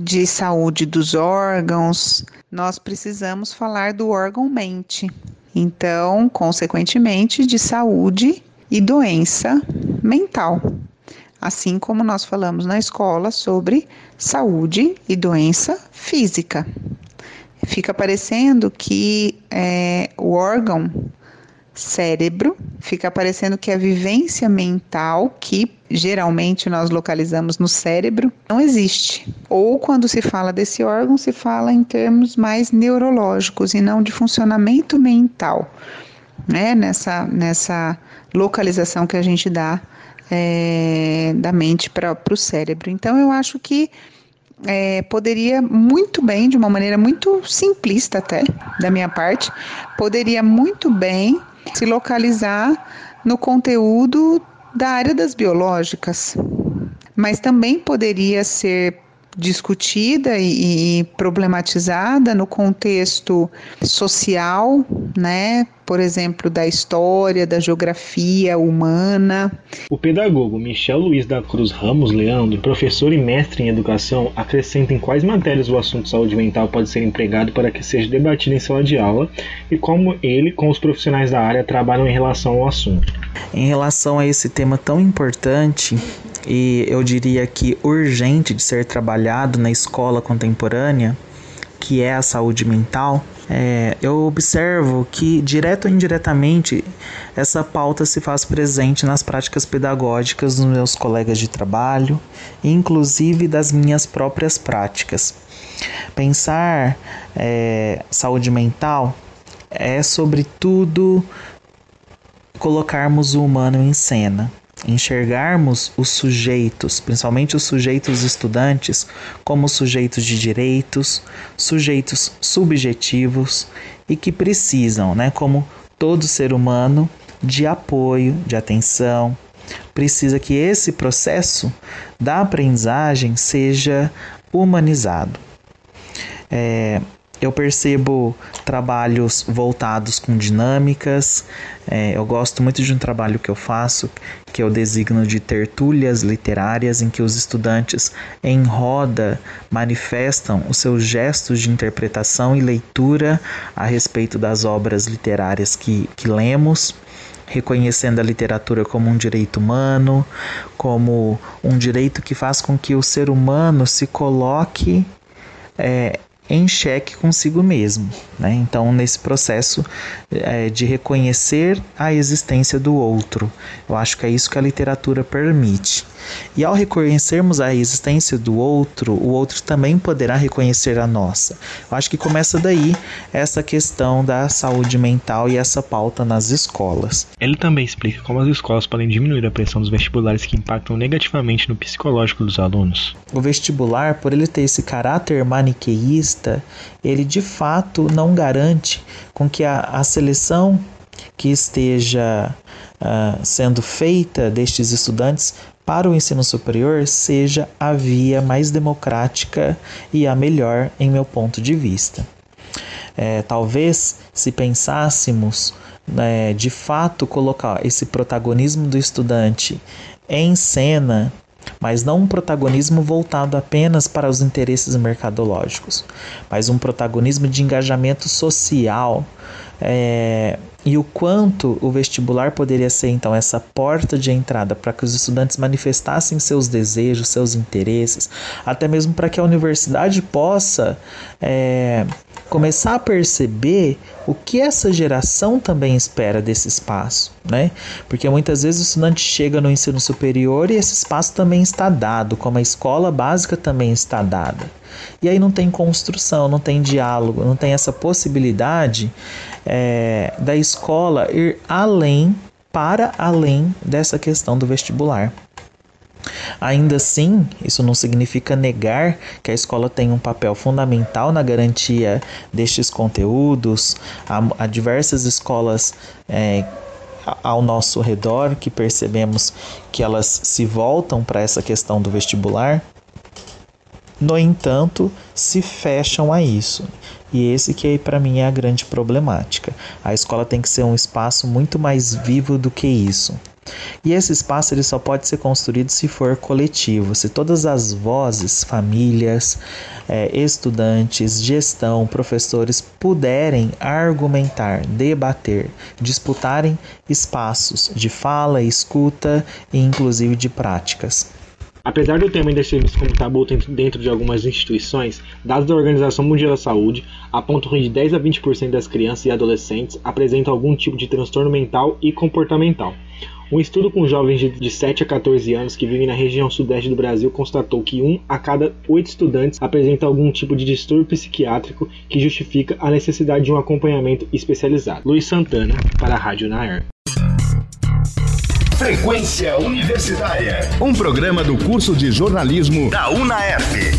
de saúde dos órgãos, nós precisamos falar do órgão mente. Então, consequentemente, de saúde e doença mental. Assim como nós falamos na escola sobre saúde e doença física fica parecendo que é, o órgão cérebro, fica parecendo que a vivência mental, que geralmente nós localizamos no cérebro, não existe. Ou quando se fala desse órgão, se fala em termos mais neurológicos e não de funcionamento mental, né? Nessa, nessa localização que a gente dá é, da mente para o cérebro. Então, eu acho que é, poderia muito bem, de uma maneira muito simplista até, da minha parte, poderia muito bem se localizar no conteúdo da área das biológicas, mas também poderia ser discutida e, e problematizada no contexto social, né? Por exemplo, da história, da geografia humana. O pedagogo Michel Luiz da Cruz Ramos Leandro, professor e mestre em educação, acrescenta em quais matérias o assunto saúde mental pode ser empregado para que seja debatido em sala de aula e como ele, com os profissionais da área, trabalham em relação ao assunto. Em relação a esse tema tão importante, e eu diria que urgente de ser trabalhado na escola contemporânea, que é a saúde mental, é, eu observo que, direto ou indiretamente, essa pauta se faz presente nas práticas pedagógicas dos meus colegas de trabalho, inclusive das minhas próprias práticas. Pensar é, saúde mental é, sobretudo, colocarmos o humano em cena enxergarmos os sujeitos, principalmente os sujeitos estudantes, como sujeitos de direitos, sujeitos subjetivos e que precisam, né, como todo ser humano, de apoio, de atenção. Precisa que esse processo da aprendizagem seja humanizado. É, eu percebo trabalhos voltados com dinâmicas. É, eu gosto muito de um trabalho que eu faço, que eu designo de tertúlias literárias, em que os estudantes em roda manifestam os seus gestos de interpretação e leitura a respeito das obras literárias que, que lemos reconhecendo a literatura como um direito humano, como um direito que faz com que o ser humano se coloque é, em xeque consigo mesmo. Né? Então, nesse processo é, de reconhecer a existência do outro, eu acho que é isso que a literatura permite. E ao reconhecermos a existência do outro, o outro também poderá reconhecer a nossa. Eu acho que começa daí essa questão da saúde mental e essa pauta nas escolas. Ele também explica como as escolas podem diminuir a pressão dos vestibulares que impactam negativamente no psicológico dos alunos. O vestibular, por ele ter esse caráter maniqueísta, ele de fato não garante com que a, a seleção que esteja uh, sendo feita destes estudantes para o ensino superior seja a via mais democrática e a melhor, em meu ponto de vista. É, talvez, se pensássemos né, de fato colocar esse protagonismo do estudante em cena, mas não um protagonismo voltado apenas para os interesses mercadológicos, mas um protagonismo de engajamento social. É, e o quanto o vestibular poderia ser então essa porta de entrada para que os estudantes manifestassem seus desejos, seus interesses, até mesmo para que a universidade possa é, começar a perceber o que essa geração também espera desse espaço, né? Porque muitas vezes o estudante chega no ensino superior e esse espaço também está dado, como a escola básica também está dada. E aí não tem construção, não tem diálogo, não tem essa possibilidade é, da escola ir além, para além dessa questão do vestibular. Ainda assim, isso não significa negar que a escola tem um papel fundamental na garantia destes conteúdos. Há, há diversas escolas é, ao nosso redor que percebemos que elas se voltam para essa questão do vestibular. No entanto, se fecham a isso. E esse que para mim é a grande problemática. A escola tem que ser um espaço muito mais vivo do que isso. E esse espaço ele só pode ser construído se for coletivo, se todas as vozes, famílias, é, estudantes, gestão, professores puderem argumentar, debater, disputarem espaços de fala, escuta e inclusive de práticas. Apesar do tema ainda ser visto como tabu dentro de algumas instituições, dados da Organização Mundial da Saúde apontam que de 10 a 20% das crianças e adolescentes apresentam algum tipo de transtorno mental e comportamental. Um estudo com jovens de 7 a 14 anos que vivem na região sudeste do Brasil constatou que um a cada oito estudantes apresenta algum tipo de distúrbio psiquiátrico que justifica a necessidade de um acompanhamento especializado. Luiz Santana, para a Rádio Nair. Frequência Universitária, um programa do curso de jornalismo da UNAERP.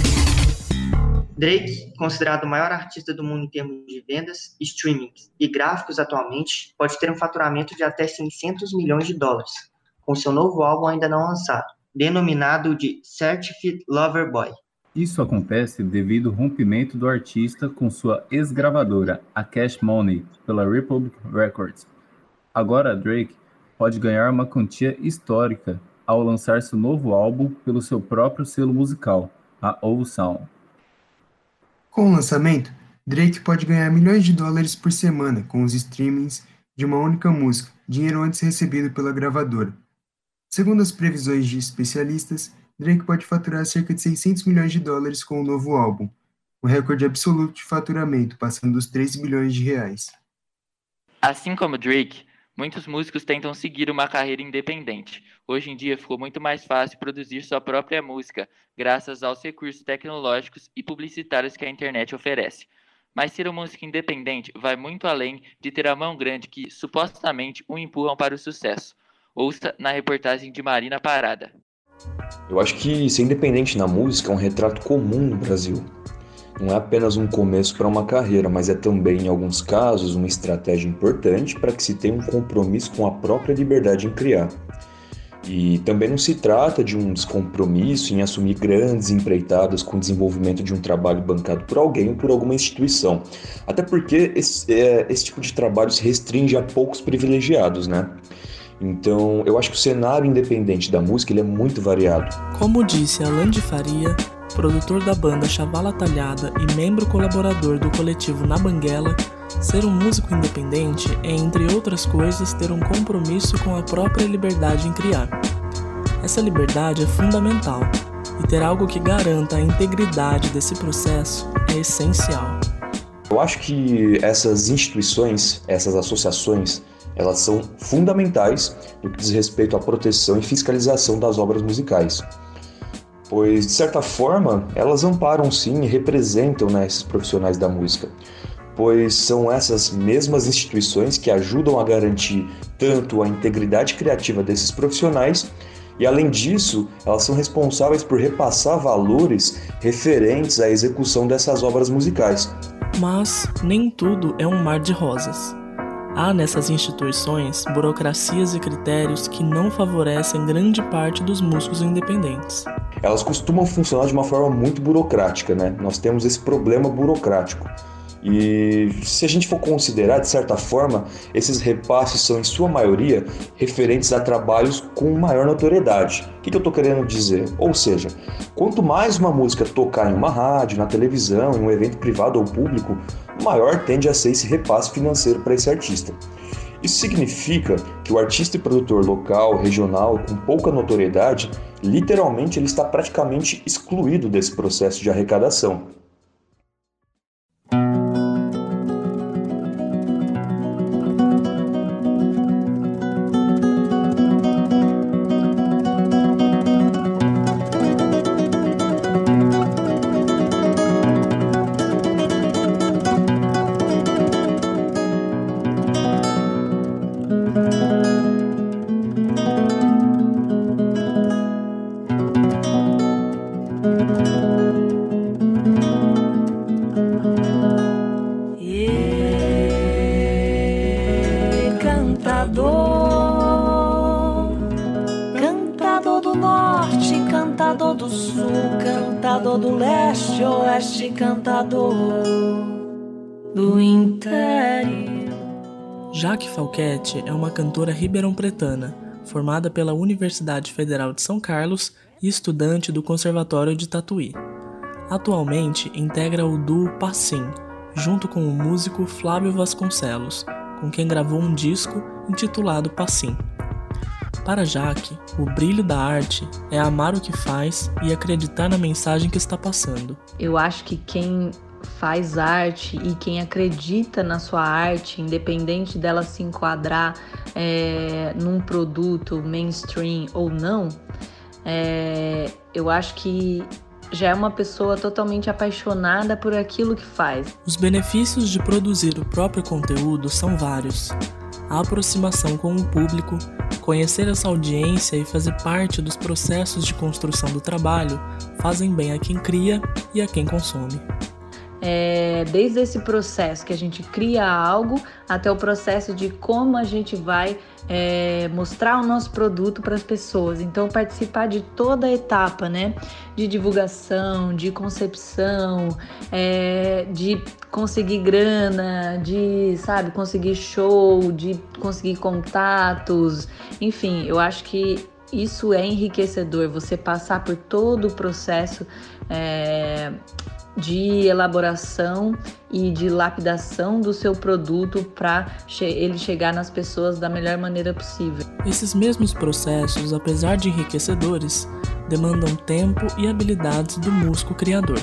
Drake, considerado o maior artista do mundo em termos de vendas, streaming e gráficos atualmente, pode ter um faturamento de até 600 milhões de dólares, com seu novo álbum ainda não lançado, denominado de Certified Lover Boy. Isso acontece devido ao rompimento do artista com sua ex-gravadora, a Cash Money, pela Republic Records. Agora Drake pode ganhar uma quantia histórica ao lançar seu novo álbum pelo seu próprio selo musical, a Old Sound. Com o lançamento, Drake pode ganhar milhões de dólares por semana com os streamings de uma única música, dinheiro antes recebido pela gravadora. Segundo as previsões de especialistas, Drake pode faturar cerca de 600 milhões de dólares com o novo álbum, o recorde absoluto de faturamento, passando dos 3 bilhões de reais. Assim como Drake, Muitos músicos tentam seguir uma carreira independente. Hoje em dia ficou muito mais fácil produzir sua própria música, graças aos recursos tecnológicos e publicitários que a internet oferece. Mas ser um músico independente vai muito além de ter a mão grande que supostamente o empurram para o sucesso. Ouça na reportagem de Marina Parada. Eu acho que ser independente na música é um retrato comum no Brasil não é apenas um começo para uma carreira, mas é também, em alguns casos, uma estratégia importante para que se tenha um compromisso com a própria liberdade em criar. E também não se trata de um descompromisso em assumir grandes empreitadas com o desenvolvimento de um trabalho bancado por alguém ou por alguma instituição. Até porque esse, é, esse tipo de trabalho se restringe a poucos privilegiados, né? Então, eu acho que o cenário independente da música ele é muito variado. Como disse Alan de Faria, produtor da banda Chavala Talhada e membro colaborador do coletivo Na Banguela, ser um músico independente é, entre outras coisas, ter um compromisso com a própria liberdade em criar. Essa liberdade é fundamental, e ter algo que garanta a integridade desse processo é essencial. Eu acho que essas instituições, essas associações, elas são fundamentais no que diz respeito à proteção e fiscalização das obras musicais. Pois, de certa forma, elas amparam sim e representam né, esses profissionais da música, pois são essas mesmas instituições que ajudam a garantir tanto a integridade criativa desses profissionais e, além disso, elas são responsáveis por repassar valores referentes à execução dessas obras musicais. Mas nem tudo é um mar de rosas. Há nessas instituições burocracias e critérios que não favorecem grande parte dos músicos independentes. Elas costumam funcionar de uma forma muito burocrática, né? Nós temos esse problema burocrático. E se a gente for considerar, de certa forma, esses repasses são, em sua maioria, referentes a trabalhos com maior notoriedade. O que, que eu estou querendo dizer? Ou seja, quanto mais uma música tocar em uma rádio, na televisão, em um evento privado ou público, maior tende a ser esse repasse financeiro para esse artista. Isso significa que o artista e produtor local, regional, com pouca notoriedade, literalmente ele está praticamente excluído desse processo de arrecadação. Falquete é uma cantora ribeirão-pretana, formada pela Universidade Federal de São Carlos e estudante do Conservatório de Tatuí. Atualmente integra o duo Passim, junto com o músico Flávio Vasconcelos, com quem gravou um disco intitulado Passim. Para Jaque, o brilho da arte é amar o que faz e acreditar na mensagem que está passando. Eu acho que quem faz arte e quem acredita na sua arte, independente dela se enquadrar é, num produto mainstream ou não, é, eu acho que já é uma pessoa totalmente apaixonada por aquilo que faz. Os benefícios de produzir o próprio conteúdo são vários. A aproximação com o público, conhecer essa audiência e fazer parte dos processos de construção do trabalho fazem bem a quem cria e a quem consome é, desde esse processo que a gente cria algo até o processo de como a gente vai é, mostrar o nosso produto para as pessoas. Então, participar de toda a etapa, né? De divulgação, de concepção, é, de conseguir grana, de, sabe, conseguir show, de conseguir contatos. Enfim, eu acho que isso é enriquecedor, você passar por todo o processo é, de elaboração e de lapidação do seu produto para ele chegar nas pessoas da melhor maneira possível. Esses mesmos processos, apesar de enriquecedores, demandam tempo e habilidades do músico criador.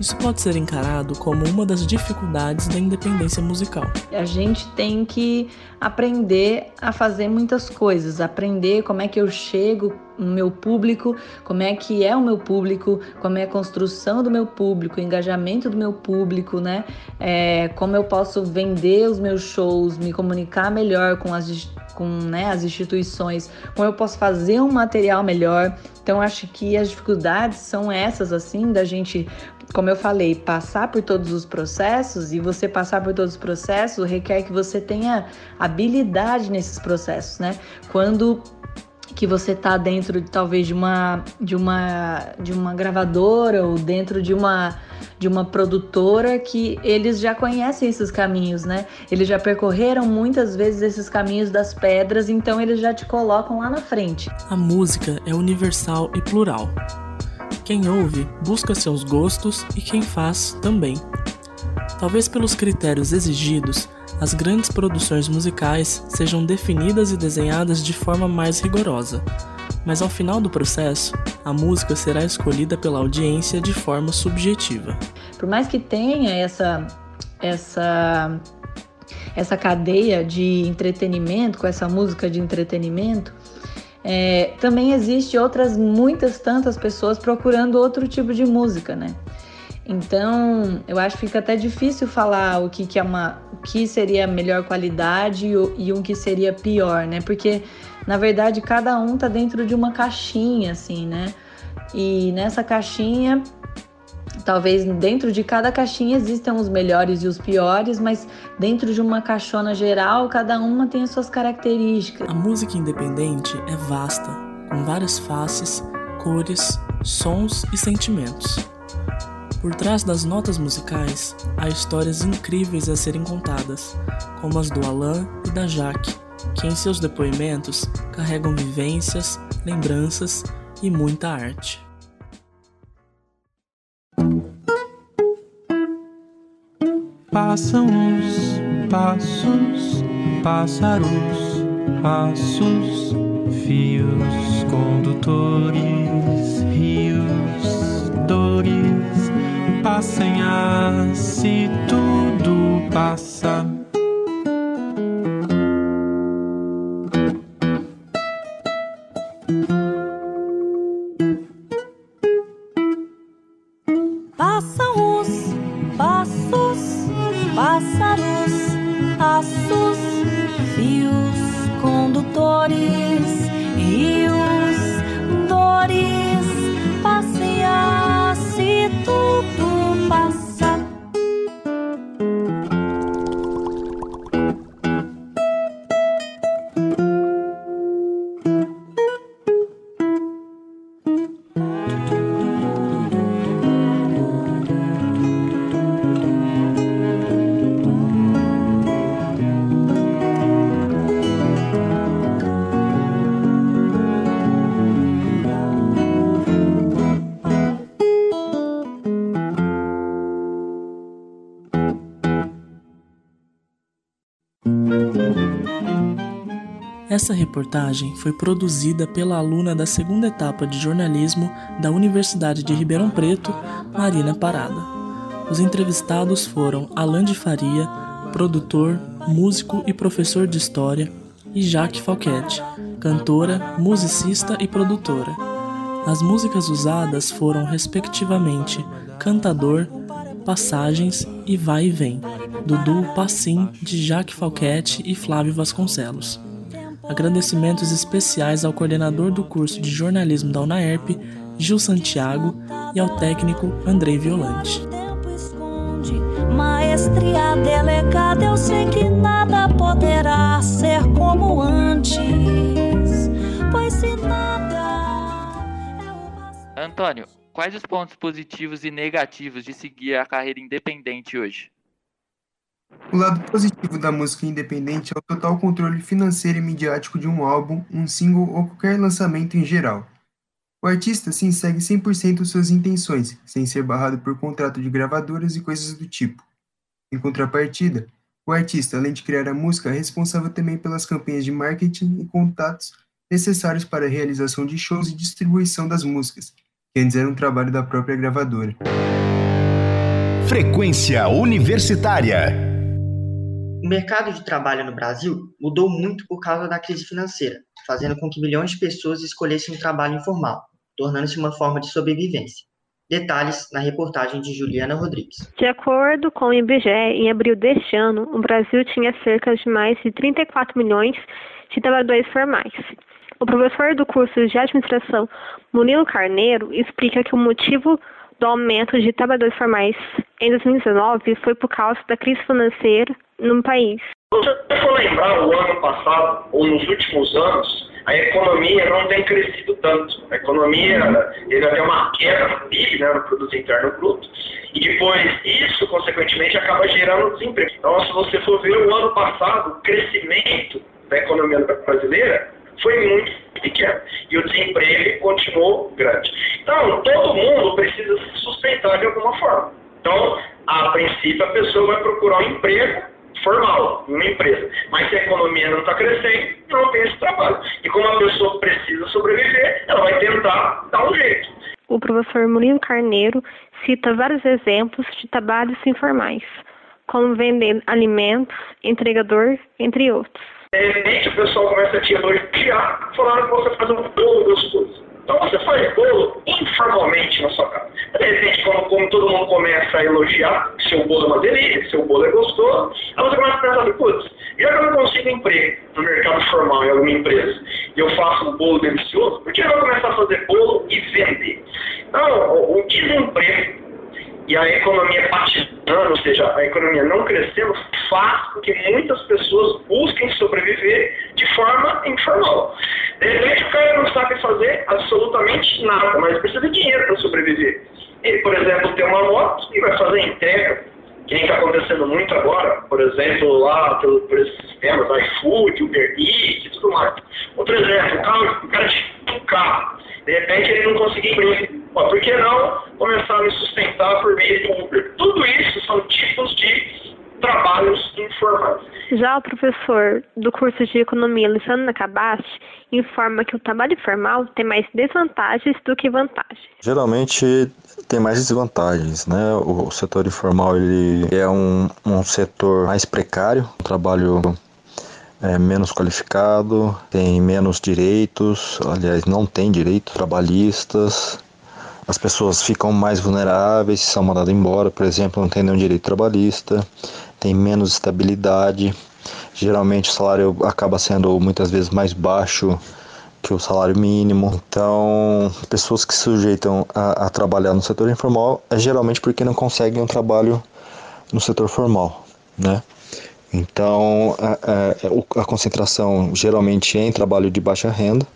Isso pode ser encarado como uma das dificuldades da independência musical. A gente tem que aprender a fazer muitas coisas, aprender como é que eu chego no meu público, como é que é o meu público, como é a construção do meu público, o engajamento do meu público, né? É, como eu posso vender os meus shows, me comunicar melhor com as, com, né, as instituições, como eu posso fazer um material melhor. Então, acho que as dificuldades são essas, assim, da gente como eu falei, passar por todos os processos e você passar por todos os processos requer que você tenha habilidade nesses processos, né? Quando que você está dentro talvez de uma de uma de uma gravadora ou dentro de uma de uma produtora que eles já conhecem esses caminhos, né? Eles já percorreram muitas vezes esses caminhos das pedras, então eles já te colocam lá na frente. A música é universal e plural. Quem ouve busca seus gostos e quem faz também. Talvez pelos critérios exigidos, as grandes produções musicais sejam definidas e desenhadas de forma mais rigorosa. Mas ao final do processo, a música será escolhida pela audiência de forma subjetiva. Por mais que tenha essa essa essa cadeia de entretenimento, com essa música de entretenimento, é, também existe outras muitas tantas pessoas procurando outro tipo de música, né? Então, eu acho que fica até difícil falar o que, que é uma, o que seria melhor qualidade e, e um que seria pior, né? Porque na verdade cada um tá dentro de uma caixinha, assim, né? E nessa caixinha, talvez dentro de cada caixinha existam os melhores e os piores, mas dentro de uma caixona geral, cada uma tem as suas características. A música independente é vasta, com várias faces, cores, sons e sentimentos. Por trás das notas musicais, há histórias incríveis a serem contadas, como as do Alain e da Jaque, que em seus depoimentos carregam vivências, lembranças e muita arte. Passam os passos, pássaros, passos, fios condutores, rios, dores passem se tudo passa. Reportagem foi produzida pela aluna da segunda etapa de jornalismo da Universidade de Ribeirão Preto, Marina Parada. Os entrevistados foram Alain de Faria, produtor, músico e professor de história, e Jaque Falquete, cantora, musicista e produtora. As músicas usadas foram, respectivamente, Cantador, Passagens e Vai e Vem, do duo Passim de Jaque Falquete e Flávio Vasconcelos. Agradecimentos especiais ao coordenador do curso de jornalismo da UNAERP, Gil Santiago, e ao técnico Andrei Violante. Maestria delegada, eu sei que nada poderá ser como antes. Pois se nada. Antônio, quais os pontos positivos e negativos de seguir a carreira independente hoje? O lado positivo da música independente é o total controle financeiro e midiático de um álbum, um single ou qualquer lançamento em geral. O artista sim segue 100% suas intenções, sem ser barrado por contrato de gravadoras e coisas do tipo. Em contrapartida, o artista, além de criar a música, é responsável também pelas campanhas de marketing e contatos necessários para a realização de shows e distribuição das músicas, que antes era um trabalho da própria gravadora. Frequência Universitária o mercado de trabalho no Brasil mudou muito por causa da crise financeira, fazendo com que milhões de pessoas escolhessem um trabalho informal, tornando-se uma forma de sobrevivência. Detalhes na reportagem de Juliana Rodrigues. De acordo com o IBGE, em abril deste ano, o Brasil tinha cerca de mais de 34 milhões de trabalhadores formais. O professor do curso de administração, Munilo Carneiro, explica que o motivo do aumento de trabalhadores formais em 2019 foi por causa da crise financeira no país. Se você for lembrar o ano passado, ou nos últimos anos, a economia não tem crescido tanto. A economia teve até uma queda no PIB, né, no Produto Interno Bruto, e depois isso, consequentemente, acaba gerando desemprego. Então, se você for ver o ano passado, o crescimento da economia brasileira foi muito pequeno e o desemprego continuou grande. Então, todo mundo precisa se sustentar de alguma forma. Então, a princípio, a pessoa vai procurar um emprego formal, uma empresa. Mas se a economia não está crescendo, não tem esse trabalho. E como a pessoa precisa sobreviver, ela vai tentar dar um jeito. O professor Murilo Carneiro cita vários exemplos de trabalhos informais, como vender alimentos, entregador, entre outros. De repente o pessoal começa a te elogiar, falando que você faz um bolo gostoso. Então você faz bolo informalmente na sua casa. De repente, como, todo mundo começa a elogiar que seu bolo é uma delícia, seu bolo é gostoso, aí você começa a pensar, putz, já que eu não consigo emprego no mercado formal em alguma empresa, e eu faço um bolo delicioso, por que eu vou começar a fazer bolo e vender? Então, o desemprego e a economia patinando, ou seja, a economia não crescendo, faz com que muitas pessoas busquem sobreviver de forma informal. De repente, o cara não sabe fazer absolutamente nada, mas precisa de dinheiro para sobreviver. Ele, por exemplo, tem uma moto e vai fazer entrega, que nem está acontecendo muito agora, por exemplo, lá por, por esses sistemas, iFood, Uber Eats e tudo mais. Outro exemplo, o, carro, o cara tinha um carro, de repente ele não conseguia emprego. Por que não começar a me sustentar por meio Uber? Tudo isso são tipos de trabalhos informais. Já o professor do curso de Economia, Luciano Nakabashi, informa que o trabalho informal tem mais desvantagens do que vantagens. Geralmente tem mais desvantagens, né? O setor informal ele é um, um setor mais precário, um trabalho é, menos qualificado, tem menos direitos, aliás, não tem direitos trabalhistas, as pessoas ficam mais vulneráveis, são mandadas embora, por exemplo, não tem nenhum direito trabalhista, tem menos estabilidade. Geralmente o salário acaba sendo muitas vezes mais baixo que o salário mínimo. Então, pessoas que se sujeitam a, a trabalhar no setor informal é geralmente porque não conseguem um trabalho no setor formal, né? Então, a, a, concentração geralmente é em trabalho de baixa renda,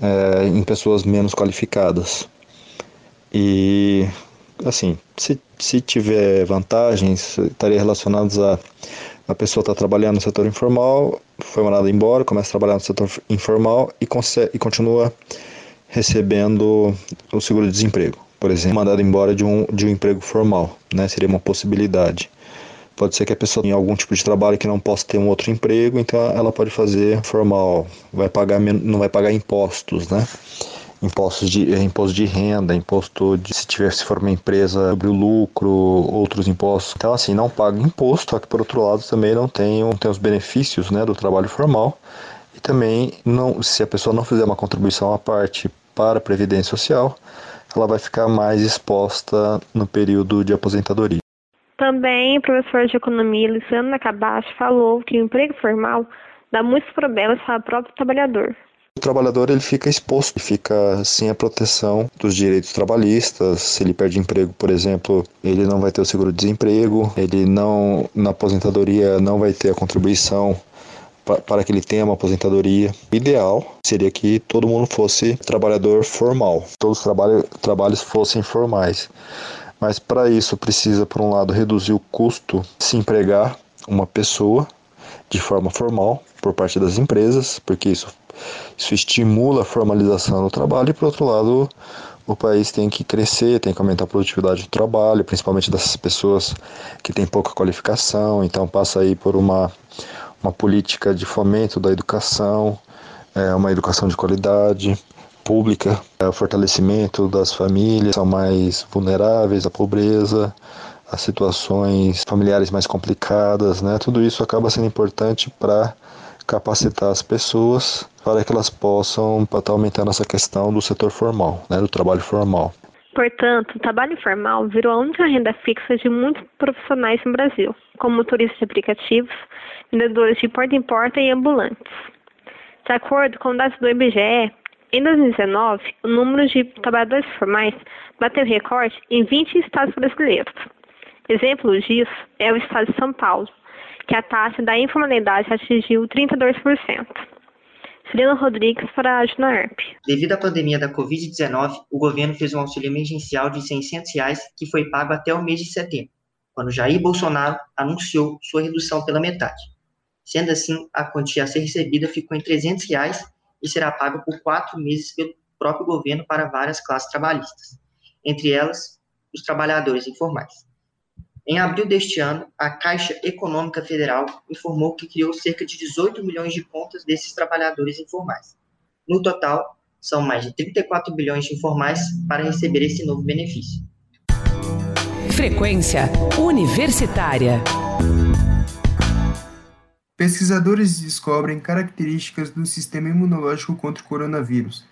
é, em pessoas menos qualificadas. E, assim, se, se tiver vantagens, estaria relacionados a a pessoa está trabalhando no setor informal, foi mandada embora, começa a trabalhar no setor informal e, e continua recebendo o seguro-desemprego, por exemplo, mandada embora de um, de um emprego formal, né? Seria uma possibilidade. Pode ser que a pessoa tenha algum tipo de trabalho que não possa ter um outro emprego, então ela pode fazer formal, vai pagar não vai pagar impostos, né? impostos de é, imposto de renda, imposto de se tiver se for uma empresa sobre o lucro, outros impostos. Então assim, não paga imposto, só que por outro lado também não tem, não tem os benefícios, né, do trabalho formal. E também não, se a pessoa não fizer uma contribuição à parte para a previdência social, ela vai ficar mais exposta no período de aposentadoria. Também o professor de economia Luciano Nakabashi falou que o emprego formal dá muitos problemas para o próprio trabalhador. O trabalhador ele fica exposto, fica sem a proteção dos direitos trabalhistas. Se ele perde emprego, por exemplo, ele não vai ter o seguro-desemprego, ele não na aposentadoria não vai ter a contribuição para que ele tenha uma aposentadoria. O ideal seria que todo mundo fosse trabalhador formal, todos os trabalho, trabalhos fossem formais. Mas para isso precisa, por um lado, reduzir o custo se empregar uma pessoa de forma formal por parte das empresas, porque isso isso estimula a formalização do trabalho e, por outro lado, o país tem que crescer, tem que aumentar a produtividade do trabalho, principalmente dessas pessoas que têm pouca qualificação, então passa aí por uma, uma política de fomento da educação, é, uma educação de qualidade pública, é, o fortalecimento das famílias são mais vulneráveis à pobreza, a situações familiares mais complicadas, né? Tudo isso acaba sendo importante para capacitar as pessoas para que elas possam estar tá aumentando essa questão do setor formal, né, do trabalho formal. Portanto, o trabalho informal virou a única renda fixa de muitos profissionais no Brasil, como motoristas de aplicativos, vendedores de porta em porta e ambulantes. De acordo com dados do IBGE, em 2019, o número de trabalhadores formais bateu recorde em 20 estados brasileiros. Exemplo disso é o estado de São Paulo, que a taxa da informalidade atingiu 32%. Celina Rodrigues para a Junaerp. Devido à pandemia da Covid-19, o governo fez um auxílio emergencial de 600 reais que foi pago até o mês de setembro, quando Jair Bolsonaro anunciou sua redução pela metade. Sendo assim, a quantia a ser recebida ficou em 300 reais e será paga por quatro meses pelo próprio governo para várias classes trabalhistas, entre elas os trabalhadores informais. Em abril deste ano, a Caixa Econômica Federal informou que criou cerca de 18 milhões de contas desses trabalhadores informais. No total, são mais de 34 bilhões de informais para receber esse novo benefício. Frequência Universitária. Pesquisadores descobrem características do sistema imunológico contra o coronavírus.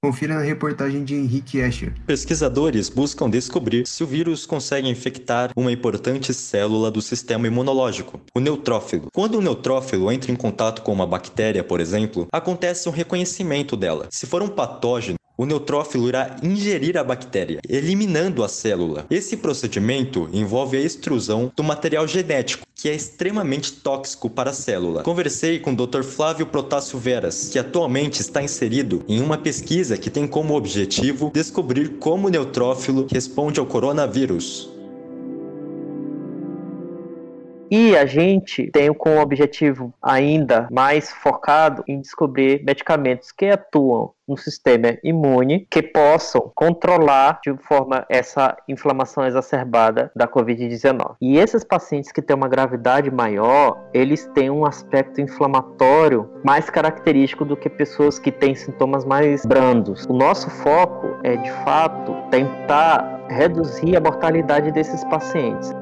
Confira na reportagem de Henrique Escher. Pesquisadores buscam descobrir se o vírus consegue infectar uma importante célula do sistema imunológico, o neutrófilo. Quando o neutrófilo entra em contato com uma bactéria, por exemplo, acontece um reconhecimento dela. Se for um patógeno, o neutrófilo irá ingerir a bactéria, eliminando a célula. Esse procedimento envolve a extrusão do material genético, que é extremamente tóxico para a célula. Conversei com o Dr. Flávio Protássio Veras, que atualmente está inserido em uma pesquisa que tem como objetivo descobrir como o neutrófilo responde ao coronavírus. E a gente tem como objetivo ainda mais focado em descobrir medicamentos que atuam no sistema imune que possam controlar de forma essa inflamação exacerbada da COVID-19. E esses pacientes que têm uma gravidade maior, eles têm um aspecto inflamatório mais característico do que pessoas que têm sintomas mais brandos. O nosso foco é de fato tentar reduzir a mortalidade desses pacientes.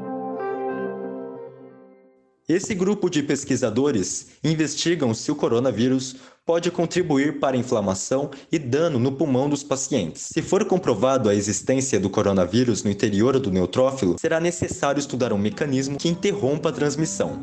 Esse grupo de pesquisadores investigam se o coronavírus pode contribuir para inflamação e dano no pulmão dos pacientes. Se for comprovado a existência do coronavírus no interior do neutrófilo, será necessário estudar um mecanismo que interrompa a transmissão.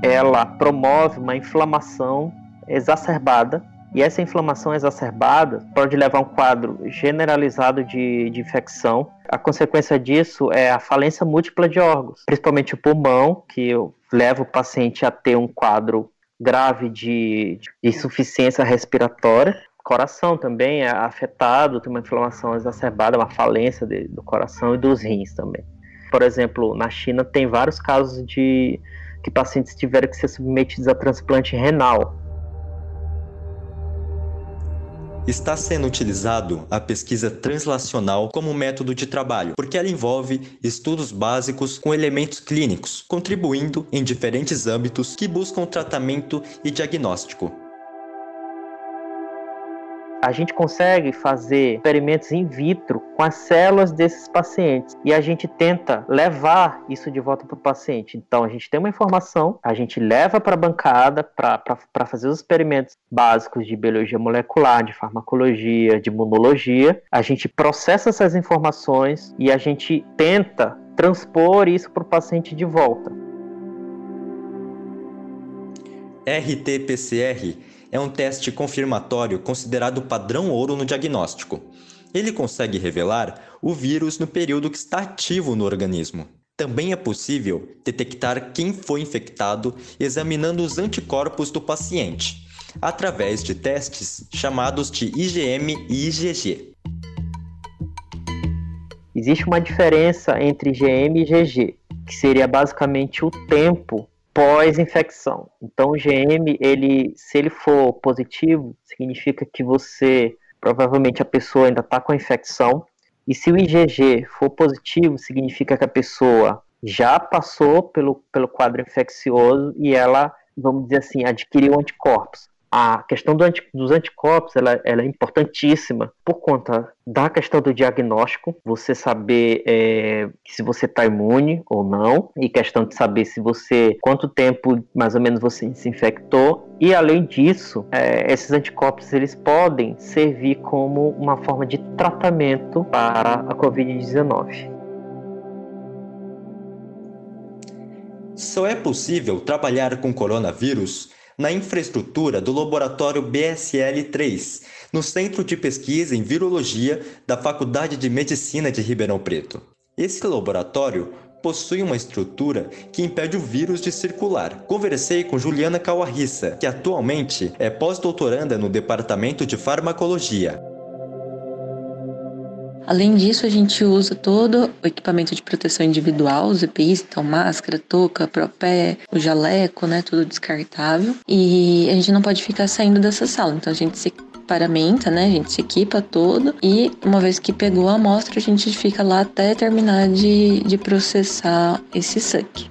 Ela promove uma inflamação exacerbada e essa inflamação exacerbada pode levar a um quadro generalizado de, de infecção. A consequência disso é a falência múltipla de órgãos, principalmente o pulmão, que leva o paciente a ter um quadro grave de, de insuficiência respiratória. Coração também é afetado, tem uma inflamação exacerbada, uma falência de, do coração e dos rins também. Por exemplo, na China tem vários casos de que pacientes tiveram que ser submetidos a transplante renal está sendo utilizado a pesquisa translacional como método de trabalho, porque ela envolve estudos básicos com elementos clínicos, contribuindo em diferentes âmbitos que buscam tratamento e diagnóstico a gente consegue fazer experimentos in vitro com as células desses pacientes e a gente tenta levar isso de volta para o paciente. Então, a gente tem uma informação, a gente leva para a bancada para fazer os experimentos básicos de biologia molecular, de farmacologia, de imunologia. A gente processa essas informações e a gente tenta transpor isso para o paciente de volta. RT-PCR é um teste confirmatório considerado padrão ouro no diagnóstico. Ele consegue revelar o vírus no período que está ativo no organismo. Também é possível detectar quem foi infectado examinando os anticorpos do paciente, através de testes chamados de IgM e IgG. Existe uma diferença entre IgM e IgG, que seria basicamente o tempo pós-infecção. Então, o GM, ele, se ele for positivo, significa que você, provavelmente a pessoa ainda está com a infecção. E se o IgG for positivo, significa que a pessoa já passou pelo, pelo quadro infeccioso e ela, vamos dizer assim, adquiriu anticorpos a questão do anti, dos anticorpos ela, ela, é importantíssima por conta da questão do diagnóstico, você saber é, se você está imune ou não, e questão de saber se você, quanto tempo mais ou menos você se infectou, e além disso, é, esses anticorpos eles podem servir como uma forma de tratamento para a Covid-19. Só é possível trabalhar com coronavírus na infraestrutura do laboratório BSL-3, no Centro de Pesquisa em Virologia da Faculdade de Medicina de Ribeirão Preto. Esse laboratório possui uma estrutura que impede o vírus de circular. Conversei com Juliana Cawarrissa, que atualmente é pós-doutoranda no Departamento de Farmacologia. Além disso, a gente usa todo o equipamento de proteção individual, os EPIs, então máscara, touca, propé, o jaleco, né, tudo descartável. E a gente não pode ficar saindo dessa sala, então a gente se paramenta, né? A gente se equipa todo e uma vez que pegou a amostra, a gente fica lá até terminar de, de processar esse suck.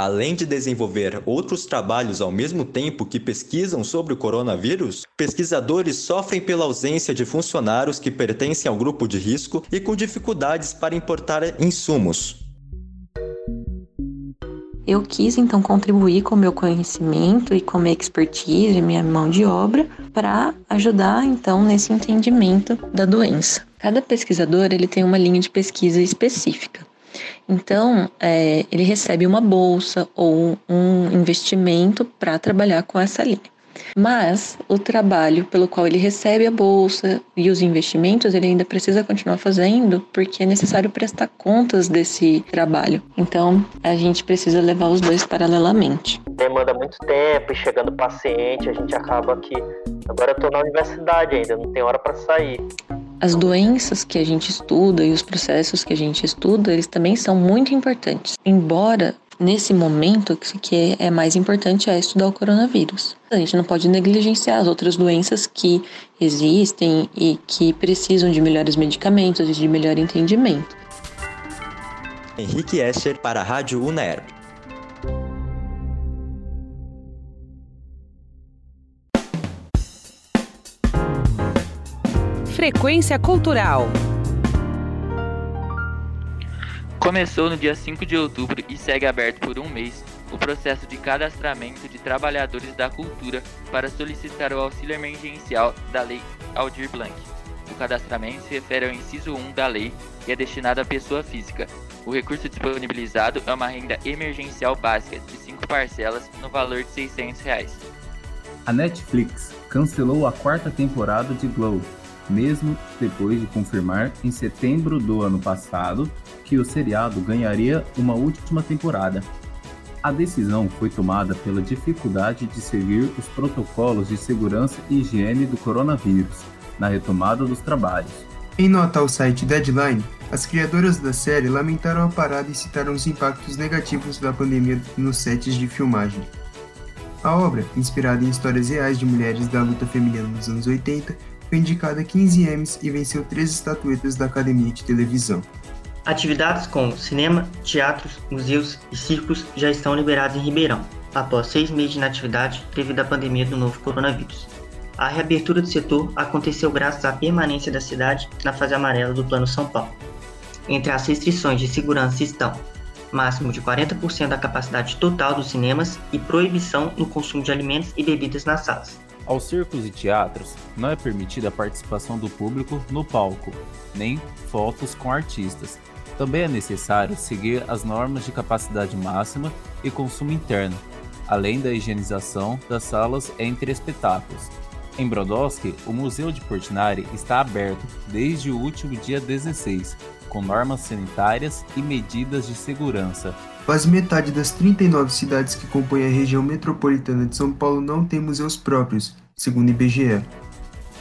Além de desenvolver outros trabalhos ao mesmo tempo que pesquisam sobre o coronavírus, pesquisadores sofrem pela ausência de funcionários que pertencem ao grupo de risco e com dificuldades para importar insumos. Eu quis então contribuir com meu conhecimento e com minha expertise, minha mão de obra, para ajudar então nesse entendimento da doença. Cada pesquisador ele tem uma linha de pesquisa específica. Então, é, ele recebe uma bolsa ou um investimento para trabalhar com essa linha. Mas o trabalho pelo qual ele recebe a bolsa e os investimentos, ele ainda precisa continuar fazendo, porque é necessário prestar contas desse trabalho. Então, a gente precisa levar os dois paralelamente. Demanda muito tempo e chegando paciente, a gente acaba que agora eu tô na universidade ainda, não tem hora para sair. As doenças que a gente estuda e os processos que a gente estuda, eles também são muito importantes. Embora nesse momento que é mais importante é estudar o coronavírus. A gente não pode negligenciar as outras doenças que existem e que precisam de melhores medicamentos e de melhor entendimento. Henrique Escher para a Rádio UNERP. Frequência Cultural. Começou no dia 5 de outubro e segue aberto por um mês o processo de cadastramento de trabalhadores da cultura para solicitar o auxílio emergencial da Lei Aldir Blanc. O cadastramento se refere ao inciso 1 da lei e é destinado à pessoa física. O recurso disponibilizado é uma renda emergencial básica de 5 parcelas no valor de 600 reais. A Netflix cancelou a quarta temporada de Glow, mesmo depois de confirmar em setembro do ano passado que o seriado ganharia uma última temporada. A decisão foi tomada pela dificuldade de seguir os protocolos de segurança e higiene do coronavírus na retomada dos trabalhos. Em nota ao site Deadline, as criadoras da série lamentaram a parada e citaram os impactos negativos da pandemia nos sets de filmagem. A obra, inspirada em histórias reais de mulheres da luta feminina nos anos 80, foi indicada a 15 Emmys e venceu três estatuetas da Academia de Televisão. Atividades como cinema, teatros, museus e circos já estão liberadas em Ribeirão, após seis meses de inatividade devido à pandemia do novo coronavírus. A reabertura do setor aconteceu graças à permanência da cidade na fase amarela do Plano São Paulo. Entre as restrições de segurança estão máximo de 40% da capacidade total dos cinemas e proibição no consumo de alimentos e bebidas nas salas. Aos circos e teatros, não é permitida a participação do público no palco, nem fotos com artistas. Também é necessário seguir as normas de capacidade máxima e consumo interno, além da higienização das salas entre espetáculos. Em Brodowski, o Museu de Portinari está aberto desde o último dia 16, com normas sanitárias e medidas de segurança. Quase metade das 39 cidades que compõem a região metropolitana de São Paulo não tem museus próprios, segundo o IBGE.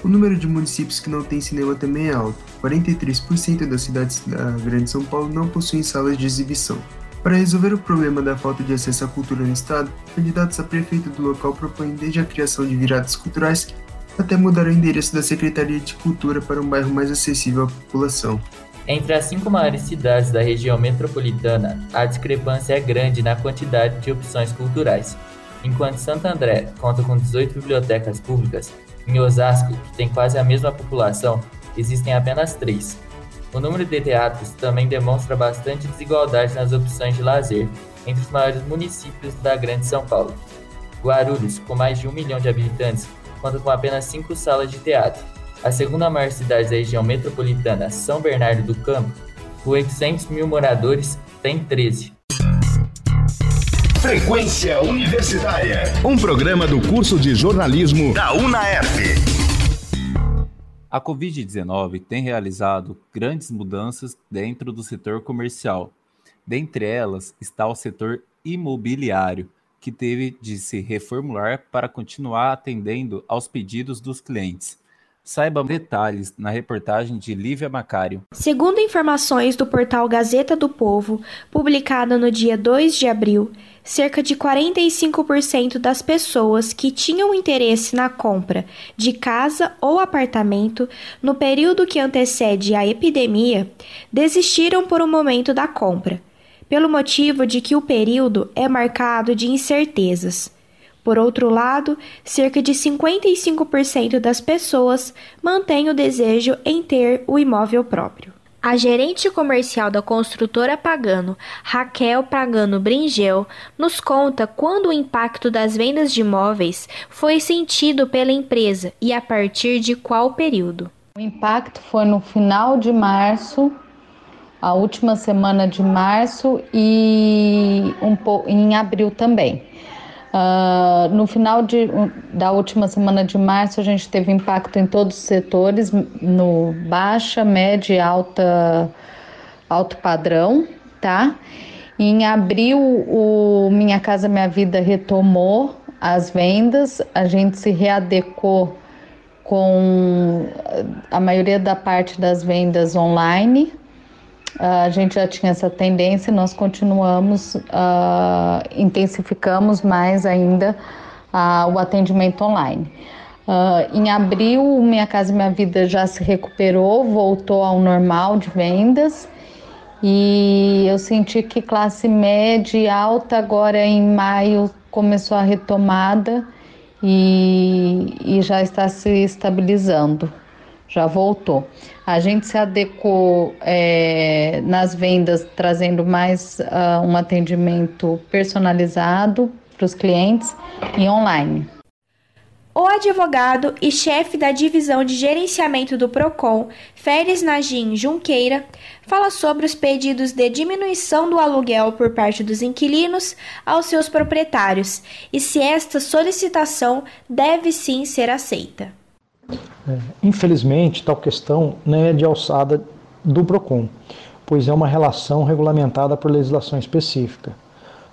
O número de municípios que não têm cinema também é alto. 43% das cidades da Grande São Paulo não possuem salas de exibição. Para resolver o problema da falta de acesso à cultura no estado, candidatos a prefeito do local propõem desde a criação de viradas culturais até mudar o endereço da Secretaria de Cultura para um bairro mais acessível à população. Entre as cinco maiores cidades da região metropolitana, a discrepância é grande na quantidade de opções culturais. Enquanto Santo André conta com 18 bibliotecas públicas, em Osasco, que tem quase a mesma população, existem apenas três. O número de teatros também demonstra bastante desigualdade nas opções de lazer entre os maiores municípios da Grande São Paulo. Guarulhos, com mais de um milhão de habitantes, conta com apenas cinco salas de teatro, a segunda maior cidade da região metropolitana, São Bernardo do Campo, com 800 mil moradores, tem 13. Frequência Universitária. Um programa do curso de jornalismo da UNAERP. A Covid-19 tem realizado grandes mudanças dentro do setor comercial. Dentre elas está o setor imobiliário, que teve de se reformular para continuar atendendo aos pedidos dos clientes. Saiba detalhes na reportagem de Lívia Macário. Segundo informações do portal Gazeta do Povo, publicada no dia 2 de abril, cerca de 45% das pessoas que tinham interesse na compra de casa ou apartamento no período que antecede a epidemia desistiram por um momento da compra, pelo motivo de que o período é marcado de incertezas. Por outro lado, cerca de 55% das pessoas mantêm o desejo em ter o imóvel próprio. A gerente comercial da construtora Pagano, Raquel Pagano Bringel, nos conta quando o impacto das vendas de imóveis foi sentido pela empresa e a partir de qual período. O impacto foi no final de março, a última semana de março e um em abril também. Uh, no final de, da última semana de março, a gente teve impacto em todos os setores, no baixa, média e alta, alto padrão, tá? Em abril, o Minha Casa Minha Vida retomou as vendas, a gente se readecou com a maioria da parte das vendas online, a gente já tinha essa tendência, nós continuamos, uh, intensificamos mais ainda uh, o atendimento online. Uh, em abril, Minha Casa Minha Vida já se recuperou, voltou ao normal de vendas e eu senti que classe média e alta agora em maio começou a retomada e, e já está se estabilizando já voltou. A gente se adequou é, nas vendas, trazendo mais uh, um atendimento personalizado para os clientes e online. O advogado e chefe da divisão de gerenciamento do PROCON, Férez Nagin Junqueira, fala sobre os pedidos de diminuição do aluguel por parte dos inquilinos aos seus proprietários e se esta solicitação deve sim ser aceita. É, infelizmente, tal questão não é de alçada do PROCON, pois é uma relação regulamentada por legislação específica.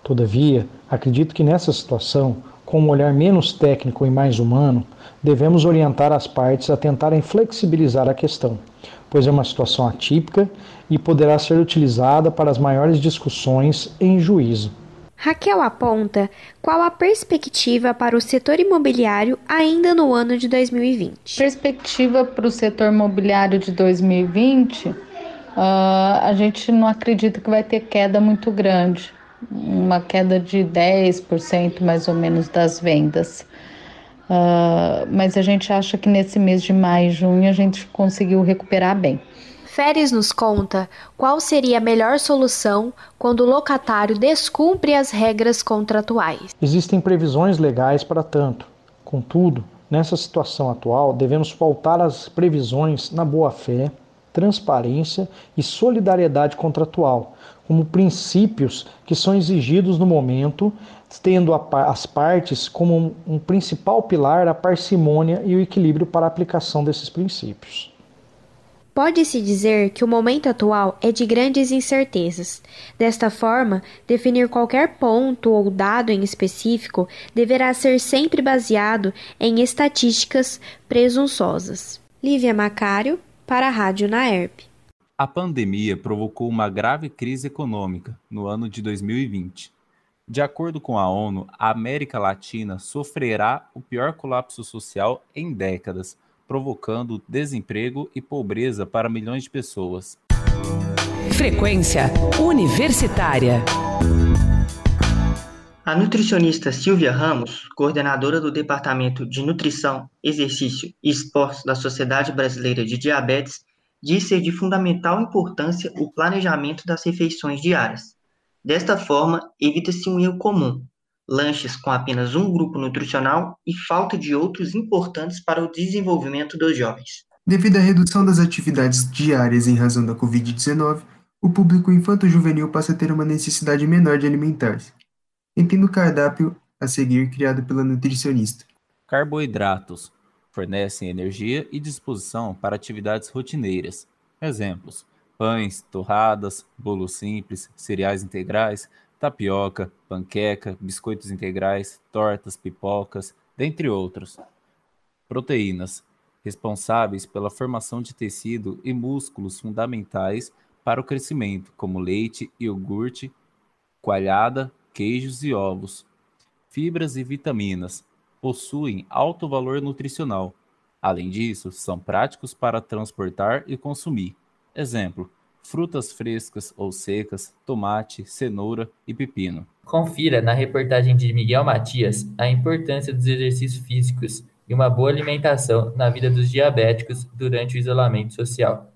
Todavia, acredito que nessa situação, com um olhar menos técnico e mais humano, devemos orientar as partes a tentarem flexibilizar a questão, pois é uma situação atípica e poderá ser utilizada para as maiores discussões em juízo. Raquel aponta qual a perspectiva para o setor imobiliário ainda no ano de 2020. Perspectiva para o setor imobiliário de 2020, uh, a gente não acredita que vai ter queda muito grande, uma queda de 10% mais ou menos das vendas. Uh, mas a gente acha que nesse mês de maio e junho a gente conseguiu recuperar bem. Feres nos conta qual seria a melhor solução quando o locatário descumpre as regras contratuais. Existem previsões legais para tanto. Contudo, nessa situação atual, devemos pautar as previsões na boa-fé, transparência e solidariedade contratual, como princípios que são exigidos no momento, tendo as partes como um principal pilar a parcimônia e o equilíbrio para a aplicação desses princípios. Pode-se dizer que o momento atual é de grandes incertezas. Desta forma, definir qualquer ponto ou dado em específico deverá ser sempre baseado em estatísticas presunçosas. Lívia Macário, para a Rádio Naerp. A pandemia provocou uma grave crise econômica no ano de 2020. De acordo com a ONU, a América Latina sofrerá o pior colapso social em décadas provocando desemprego e pobreza para milhões de pessoas. Frequência Universitária. A nutricionista Silvia Ramos, coordenadora do Departamento de Nutrição, Exercício e Esportes da Sociedade Brasileira de Diabetes, diz ser de fundamental importância o planejamento das refeições diárias. Desta forma, evita-se um erro comum, lanches com apenas um grupo nutricional e falta de outros importantes para o desenvolvimento dos jovens. Devido à redução das atividades diárias em razão da Covid-19, o público infanto-juvenil passa a ter uma necessidade menor de alimentar-se, entendo o cardápio a seguir criado pela nutricionista. Carboidratos fornecem energia e disposição para atividades rotineiras. Exemplos: pães, torradas, bolos simples, cereais integrais, tapioca, panqueca, biscoitos integrais, tortas, pipocas, dentre outros. Proteínas: responsáveis pela formação de tecido e músculos fundamentais para o crescimento, como leite, iogurte, coalhada, queijos e ovos. Fibras e vitaminas possuem alto valor nutricional. Além disso, são práticos para transportar e consumir. Exemplo: frutas frescas ou secas, tomate, cenoura e pepino. Confira na reportagem de Miguel Matias a importância dos exercícios físicos e uma boa alimentação na vida dos diabéticos durante o isolamento social.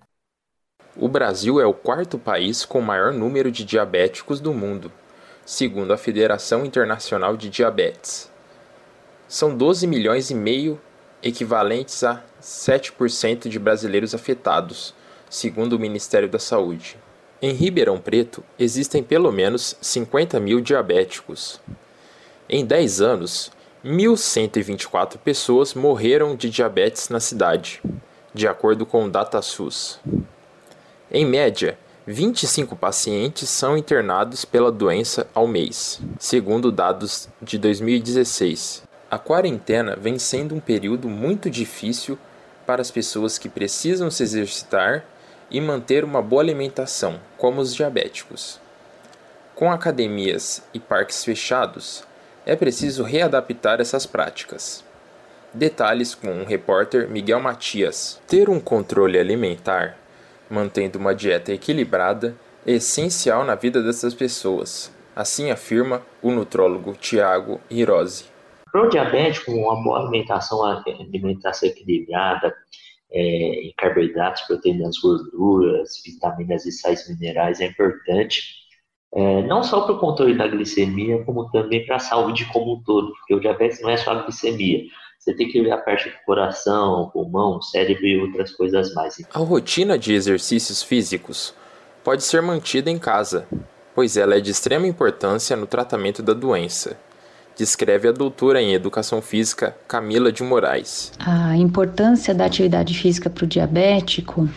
O Brasil é o quarto país com maior número de diabéticos do mundo, segundo a Federação Internacional de Diabetes. São 12 milhões e meio, equivalentes a 7% de brasileiros afetados, segundo o Ministério da Saúde. Em Ribeirão Preto, existem pelo menos 50 mil diabéticos. Em 10 anos, 1.124 pessoas morreram de diabetes na cidade, de acordo com o DataSUS. Em média, 25 pacientes são internados pela doença ao mês, segundo dados de 2016. A quarentena vem sendo um período muito difícil para as pessoas que precisam se exercitar e manter uma boa alimentação, como os diabéticos. Com academias e parques fechados, é preciso readaptar essas práticas. Detalhes com o repórter Miguel Matias. Ter um controle alimentar, mantendo uma dieta equilibrada, é essencial na vida dessas pessoas. Assim afirma o nutrólogo Tiago Hirose. Para o diabético, uma boa alimentação, alimentação equilibrada, é, em carboidratos, proteínas, gorduras, vitaminas e sais minerais é importante, é, não só para o controle da glicemia, como também para a saúde como um todo, porque o diabetes não é só a glicemia. Você tem que ver a parte do coração, pulmão, cérebro e outras coisas mais. A rotina de exercícios físicos pode ser mantida em casa, pois ela é de extrema importância no tratamento da doença descreve a doutora em Educação Física Camila de Moraes. A importância da atividade física para o diabético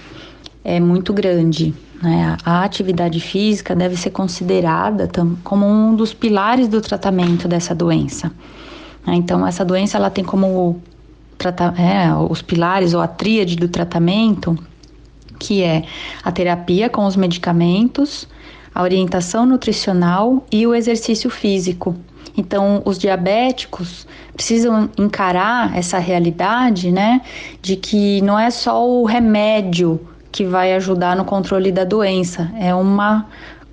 é muito grande. Né? A atividade física deve ser considerada como um dos pilares do tratamento dessa doença. Né? Então, essa doença ela tem como é, os pilares ou a tríade do tratamento, que é a terapia com os medicamentos, a orientação nutricional e o exercício físico. Então, os diabéticos precisam encarar essa realidade, né, de que não é só o remédio que vai ajudar no controle da doença, é uma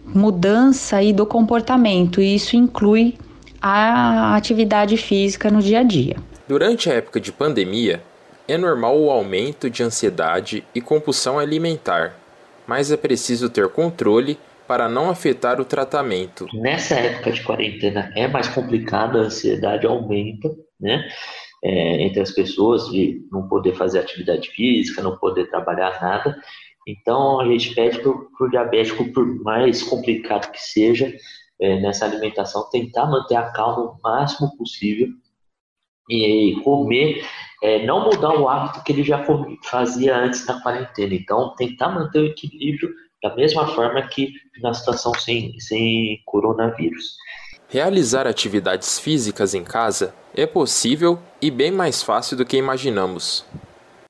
mudança aí do comportamento, e isso inclui a atividade física no dia a dia. Durante a época de pandemia, é normal o aumento de ansiedade e compulsão alimentar, mas é preciso ter controle para não afetar o tratamento. Nessa época de quarentena é mais complicado, a ansiedade aumenta, né? É, entre as pessoas de não poder fazer atividade física, não poder trabalhar nada. Então a gente pede para o diabético, por mais complicado que seja, é, nessa alimentação, tentar manter a calma o máximo possível e comer, é, não mudar o hábito que ele já fazia antes da quarentena. Então tentar manter o equilíbrio da mesma forma que na situação sem, sem coronavírus. Realizar atividades físicas em casa é possível e bem mais fácil do que imaginamos.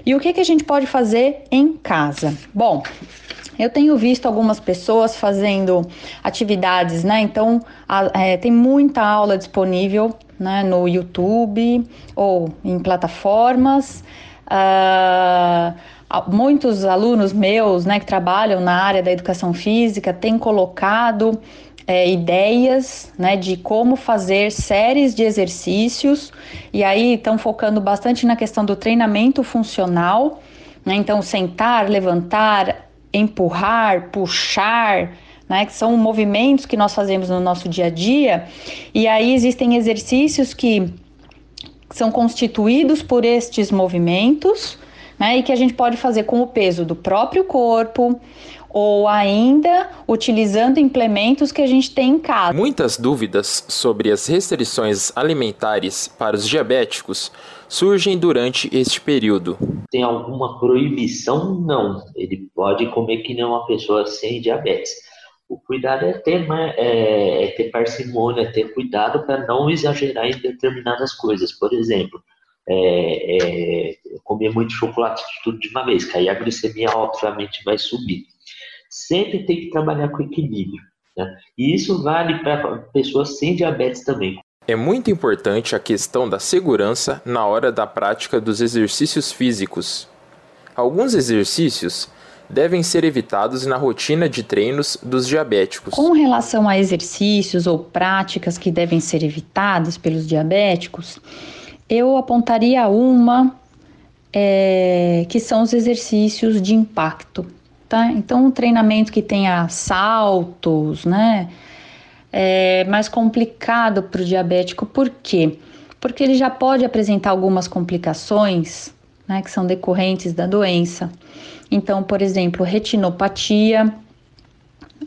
E o que, que a gente pode fazer em casa? Bom, eu tenho visto algumas pessoas fazendo atividades, né? Então, a, é, tem muita aula disponível né, no YouTube ou em plataformas. Uh, muitos alunos meus, né, que trabalham na área da educação física, têm colocado é, ideias, né, de como fazer séries de exercícios e aí estão focando bastante na questão do treinamento funcional, né, então sentar, levantar, empurrar, puxar, né, que são movimentos que nós fazemos no nosso dia a dia, e aí existem exercícios que são constituídos por estes movimentos, né? E que a gente pode fazer com o peso do próprio corpo ou ainda utilizando implementos que a gente tem em casa. Muitas dúvidas sobre as restrições alimentares para os diabéticos surgem durante este período. Tem alguma proibição? Não. Ele pode comer que nem uma pessoa sem diabetes. O cuidado é ter, é, é ter parcimônia, ter cuidado para não exagerar em determinadas coisas. Por exemplo, é, é, comer muito chocolate tudo de uma vez, que aí a glicemia obviamente vai subir. Sempre tem que trabalhar com equilíbrio. Né? E isso vale para pessoas sem diabetes também. É muito importante a questão da segurança na hora da prática dos exercícios físicos. Alguns exercícios devem ser evitados na rotina de treinos dos diabéticos. Com relação a exercícios ou práticas que devem ser evitadas pelos diabéticos, eu apontaria uma é, que são os exercícios de impacto. Tá? Então, um treinamento que tenha saltos, né? É mais complicado para o diabético, por quê? Porque ele já pode apresentar algumas complicações né, que são decorrentes da doença. Então, por exemplo, retinopatia,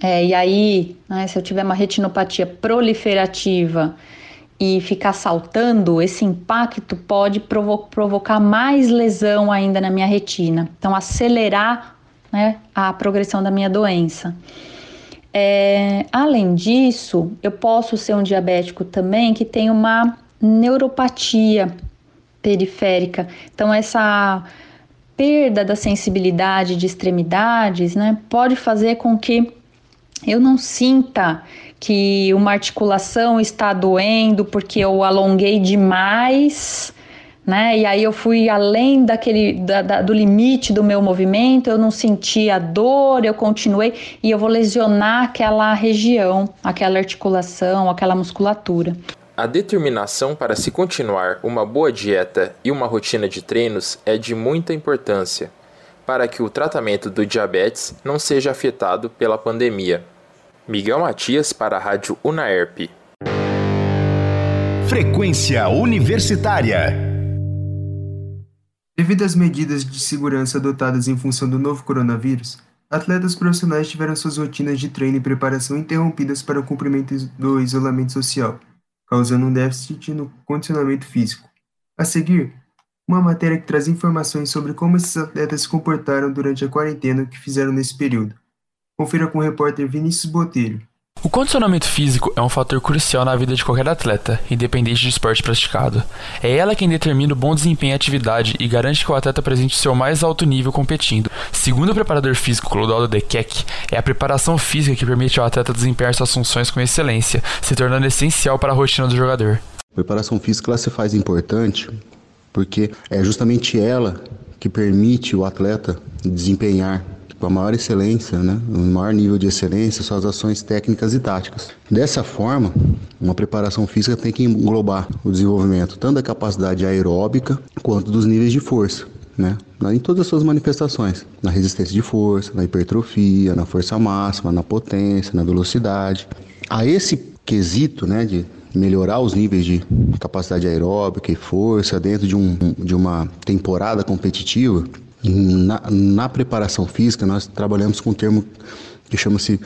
é, e aí, né, se eu tiver uma retinopatia proliferativa e ficar saltando, esse impacto pode provo provocar mais lesão ainda na minha retina. Então, acelerar né, a progressão da minha doença. É, além disso, eu posso ser um diabético também que tem uma neuropatia periférica. Então, essa perda da sensibilidade de extremidades né, pode fazer com que eu não sinta que uma articulação está doendo porque eu alonguei demais, né? E aí eu fui além daquele da, da, do limite do meu movimento, eu não senti a dor, eu continuei e eu vou lesionar aquela região, aquela articulação, aquela musculatura. A determinação para se continuar uma boa dieta e uma rotina de treinos é de muita importância para que o tratamento do diabetes não seja afetado pela pandemia. Miguel Matias para a Rádio Unaerp. Frequência Universitária. Devido às medidas de segurança adotadas em função do novo coronavírus, atletas profissionais tiveram suas rotinas de treino e preparação interrompidas para o cumprimento do isolamento social, causando um déficit no condicionamento físico. A seguir, uma matéria que traz informações sobre como esses atletas se comportaram durante a quarentena que fizeram nesse período. Confira com o repórter Vinícius Botelho. O condicionamento físico é um fator crucial na vida de qualquer atleta, independente do esporte praticado. É ela quem determina o bom desempenho em atividade e garante que o atleta apresente seu mais alto nível competindo. Segundo o preparador físico Clodoaldo Dequec, é a preparação física que permite ao atleta desempenhar suas funções com excelência, se tornando essencial para a rotina do jogador. A preparação física ela se faz importante porque é justamente ela que permite o atleta desempenhar com a maior excelência, né, o maior nível de excelência, suas ações técnicas e táticas. Dessa forma, uma preparação física tem que englobar o desenvolvimento tanto da capacidade aeróbica quanto dos níveis de força. Né, em todas as suas manifestações, na resistência de força, na hipertrofia, na força máxima, na potência, na velocidade. A esse quesito né, de melhorar os níveis de capacidade aeróbica e força dentro de, um, de uma temporada competitiva, na, na preparação física, nós trabalhamos com um termo que chama-se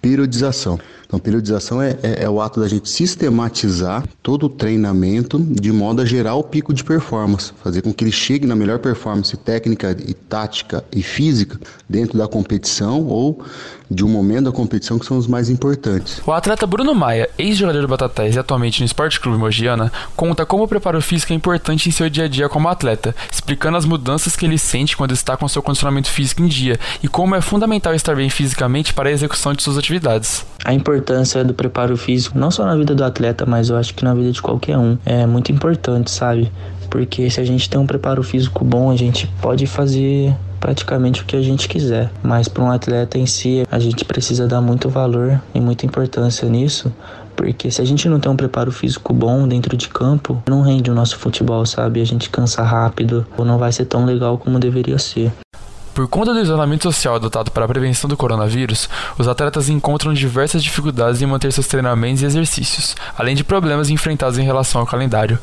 periodização. Então, periodização é, é, é, o ato da gente sistematizar todo o treinamento de modo a gerar o pico de performance, fazer com que ele chegue na melhor performance técnica e tática e física dentro da competição ou de um momento da competição que são os mais importantes. O atleta Bruno Maia, ex-jogador do Batatais e atualmente no Esporte Clube Mogiana, conta como o preparo físico é importante em seu dia a dia como atleta, explicando as mudanças que ele sente quando está com seu condicionamento físico em dia e como é fundamental estar bem fisicamente para a execução de suas atividades. A importância do preparo físico, não só na vida do atleta, mas eu acho que na vida de qualquer um, é muito importante, sabe? Porque se a gente tem um preparo físico bom, a gente pode fazer praticamente o que a gente quiser. Mas para um atleta em si, a gente precisa dar muito valor e muita importância nisso, porque se a gente não tem um preparo físico bom dentro de campo, não rende o nosso futebol, sabe? A gente cansa rápido, ou não vai ser tão legal como deveria ser. Por conta do isolamento social adotado para a prevenção do coronavírus, os atletas encontram diversas dificuldades em manter seus treinamentos e exercícios, além de problemas enfrentados em relação ao calendário.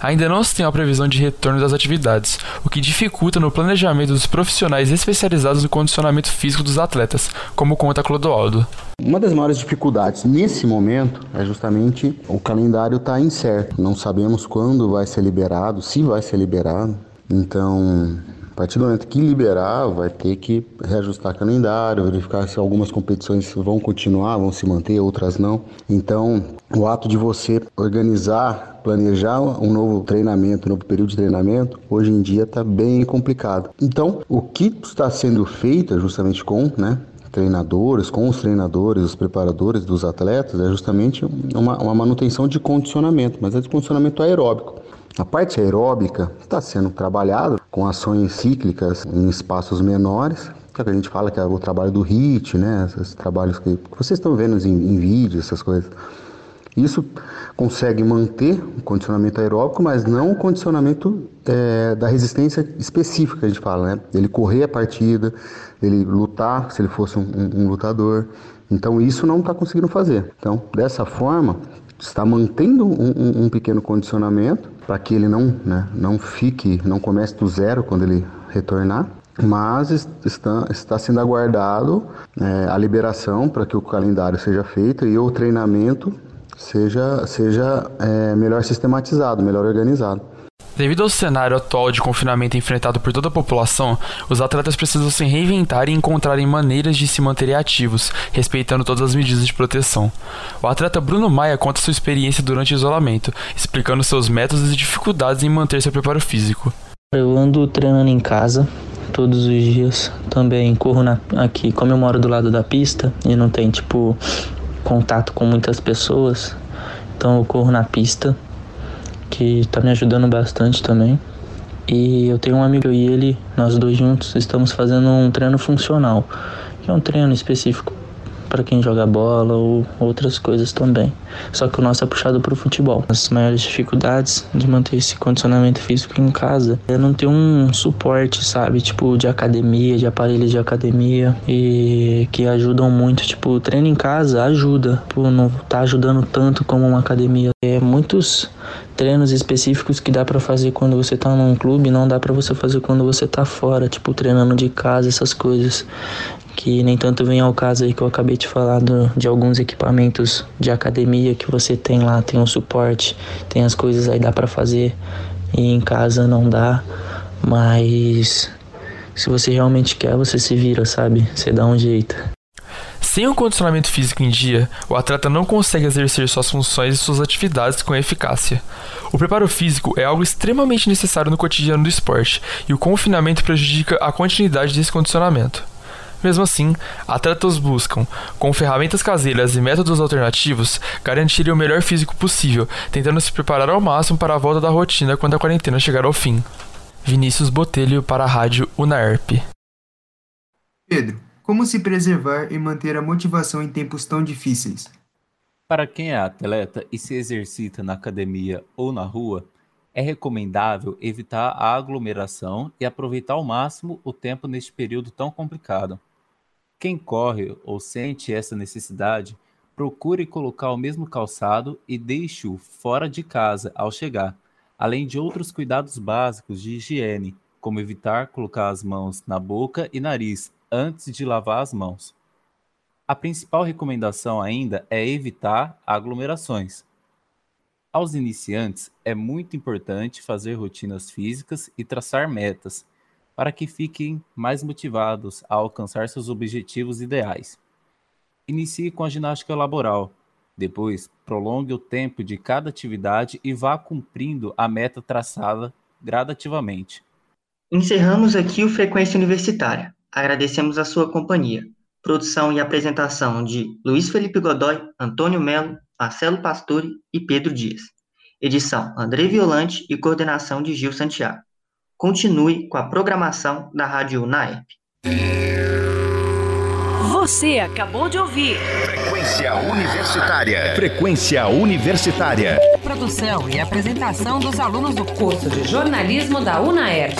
Ainda não se tem a previsão de retorno das atividades, o que dificulta no planejamento dos profissionais especializados no condicionamento físico dos atletas, como conta Clodoaldo. Uma das maiores dificuldades nesse momento é justamente o calendário estar tá incerto. Não sabemos quando vai ser liberado, se vai ser liberado. Então, A partir do momento que liberar, vai ter que reajustar calendário, verificar se algumas competições vão continuar, vão se manter, outras não. Então, o ato de você organizar, planejar um novo treinamento, um novo período de treinamento, hoje em dia está bem complicado. Então, o que está sendo feito justamente com, né, treinadores, com os treinadores, os preparadores dos atletas, é justamente uma, uma manutenção de condicionamento, mas é de condicionamento aeróbico. A parte aeróbica está sendo trabalhada com ações cíclicas em espaços menores, que, é a gente fala que é o trabalho do HIT, né? Esses trabalhos que, vocês estão vendo em, em vídeos, essas coisas. Isso consegue manter o condicionamento aeróbico, mas não o condicionamento é, da resistência específica que a gente fala, né? Ele correr a partida, ele lutar, se ele fosse um, um lutador. Então isso não está conseguindo fazer. Então, dessa forma, está mantendo um, um pequeno condicionamento para que ele não, né, não fique, não comece do zero quando ele retornar, mas está, está sendo aguardado é, a liberação para que o calendário seja feito e o treinamento seja, seja é, melhor sistematizado, melhor organizado. Devido ao cenário atual de confinamento enfrentado por toda a população, os atletas precisam se reinventar e encontrarem maneiras de se manterem ativos, respeitando todas as medidas de proteção. O atleta Bruno Maia conta sua experiência durante o isolamento, explicando seus métodos e dificuldades em manter seu preparo físico. Eu ando treinando em casa todos os dias. Também corro na, aqui, como eu moro do lado da pista e não tem tipo contato com muitas pessoas, então eu corro na pista que está me ajudando bastante também. E eu tenho um amigo e ele, nós dois juntos, estamos fazendo um treino funcional, que é um treino específico para quem joga bola ou outras coisas também. Só que o nosso é puxado para o futebol. As maiores dificuldades de manter esse condicionamento físico em casa é não ter um suporte, sabe? Tipo, de academia, de aparelhos de academia e que ajudam muito. Tipo, treino em casa ajuda, tipo, não tá ajudando tanto como uma academia. É muitos treinos específicos que dá para fazer quando você tá num clube, não dá para você fazer quando você tá fora, tipo treinando de casa, essas coisas que nem tanto vem ao caso aí que eu acabei de falar do, de alguns equipamentos de academia que você tem lá, tem um suporte, tem as coisas aí dá para fazer e em casa não dá, mas se você realmente quer, você se vira, sabe? Você dá um jeito. Sem o condicionamento físico em dia, o atleta não consegue exercer suas funções e suas atividades com eficácia. O preparo físico é algo extremamente necessário no cotidiano do esporte, e o confinamento prejudica a continuidade desse condicionamento. Mesmo assim, atletas buscam, com ferramentas caseiras e métodos alternativos, garantir o melhor físico possível, tentando se preparar ao máximo para a volta da rotina quando a quarentena chegar ao fim. Vinícius Botelho para a Rádio Unaerp. Pedro, como se preservar e manter a motivação em tempos tão difíceis? Para quem é atleta e se exercita na academia ou na rua, é recomendável evitar a aglomeração e aproveitar ao máximo o tempo neste período tão complicado. Quem corre ou sente essa necessidade, procure colocar o mesmo calçado e deixe-o fora de casa ao chegar, além de outros cuidados básicos de higiene, como evitar colocar as mãos na boca e nariz antes de lavar as mãos. A principal recomendação ainda é evitar aglomerações. Aos iniciantes, é muito importante fazer rotinas físicas e traçar metas, para que fiquem mais motivados a alcançar seus objetivos ideais. Inicie com a ginástica laboral. Depois, prolongue o tempo de cada atividade e vá cumprindo a meta traçada gradativamente. Encerramos aqui o Frequência Universitária. Agradecemos a sua companhia. Produção e apresentação de Luiz Felipe Godoy, Antônio Melo, Marcelo Pastore e Pedro Dias. Edição André Violante e coordenação de Gil Santiago. Continue com a programação da Rádio UNAEP. Você acabou de ouvir Frequência Universitária. Frequência Universitária. Produção e apresentação dos alunos do curso de jornalismo da UNAERP.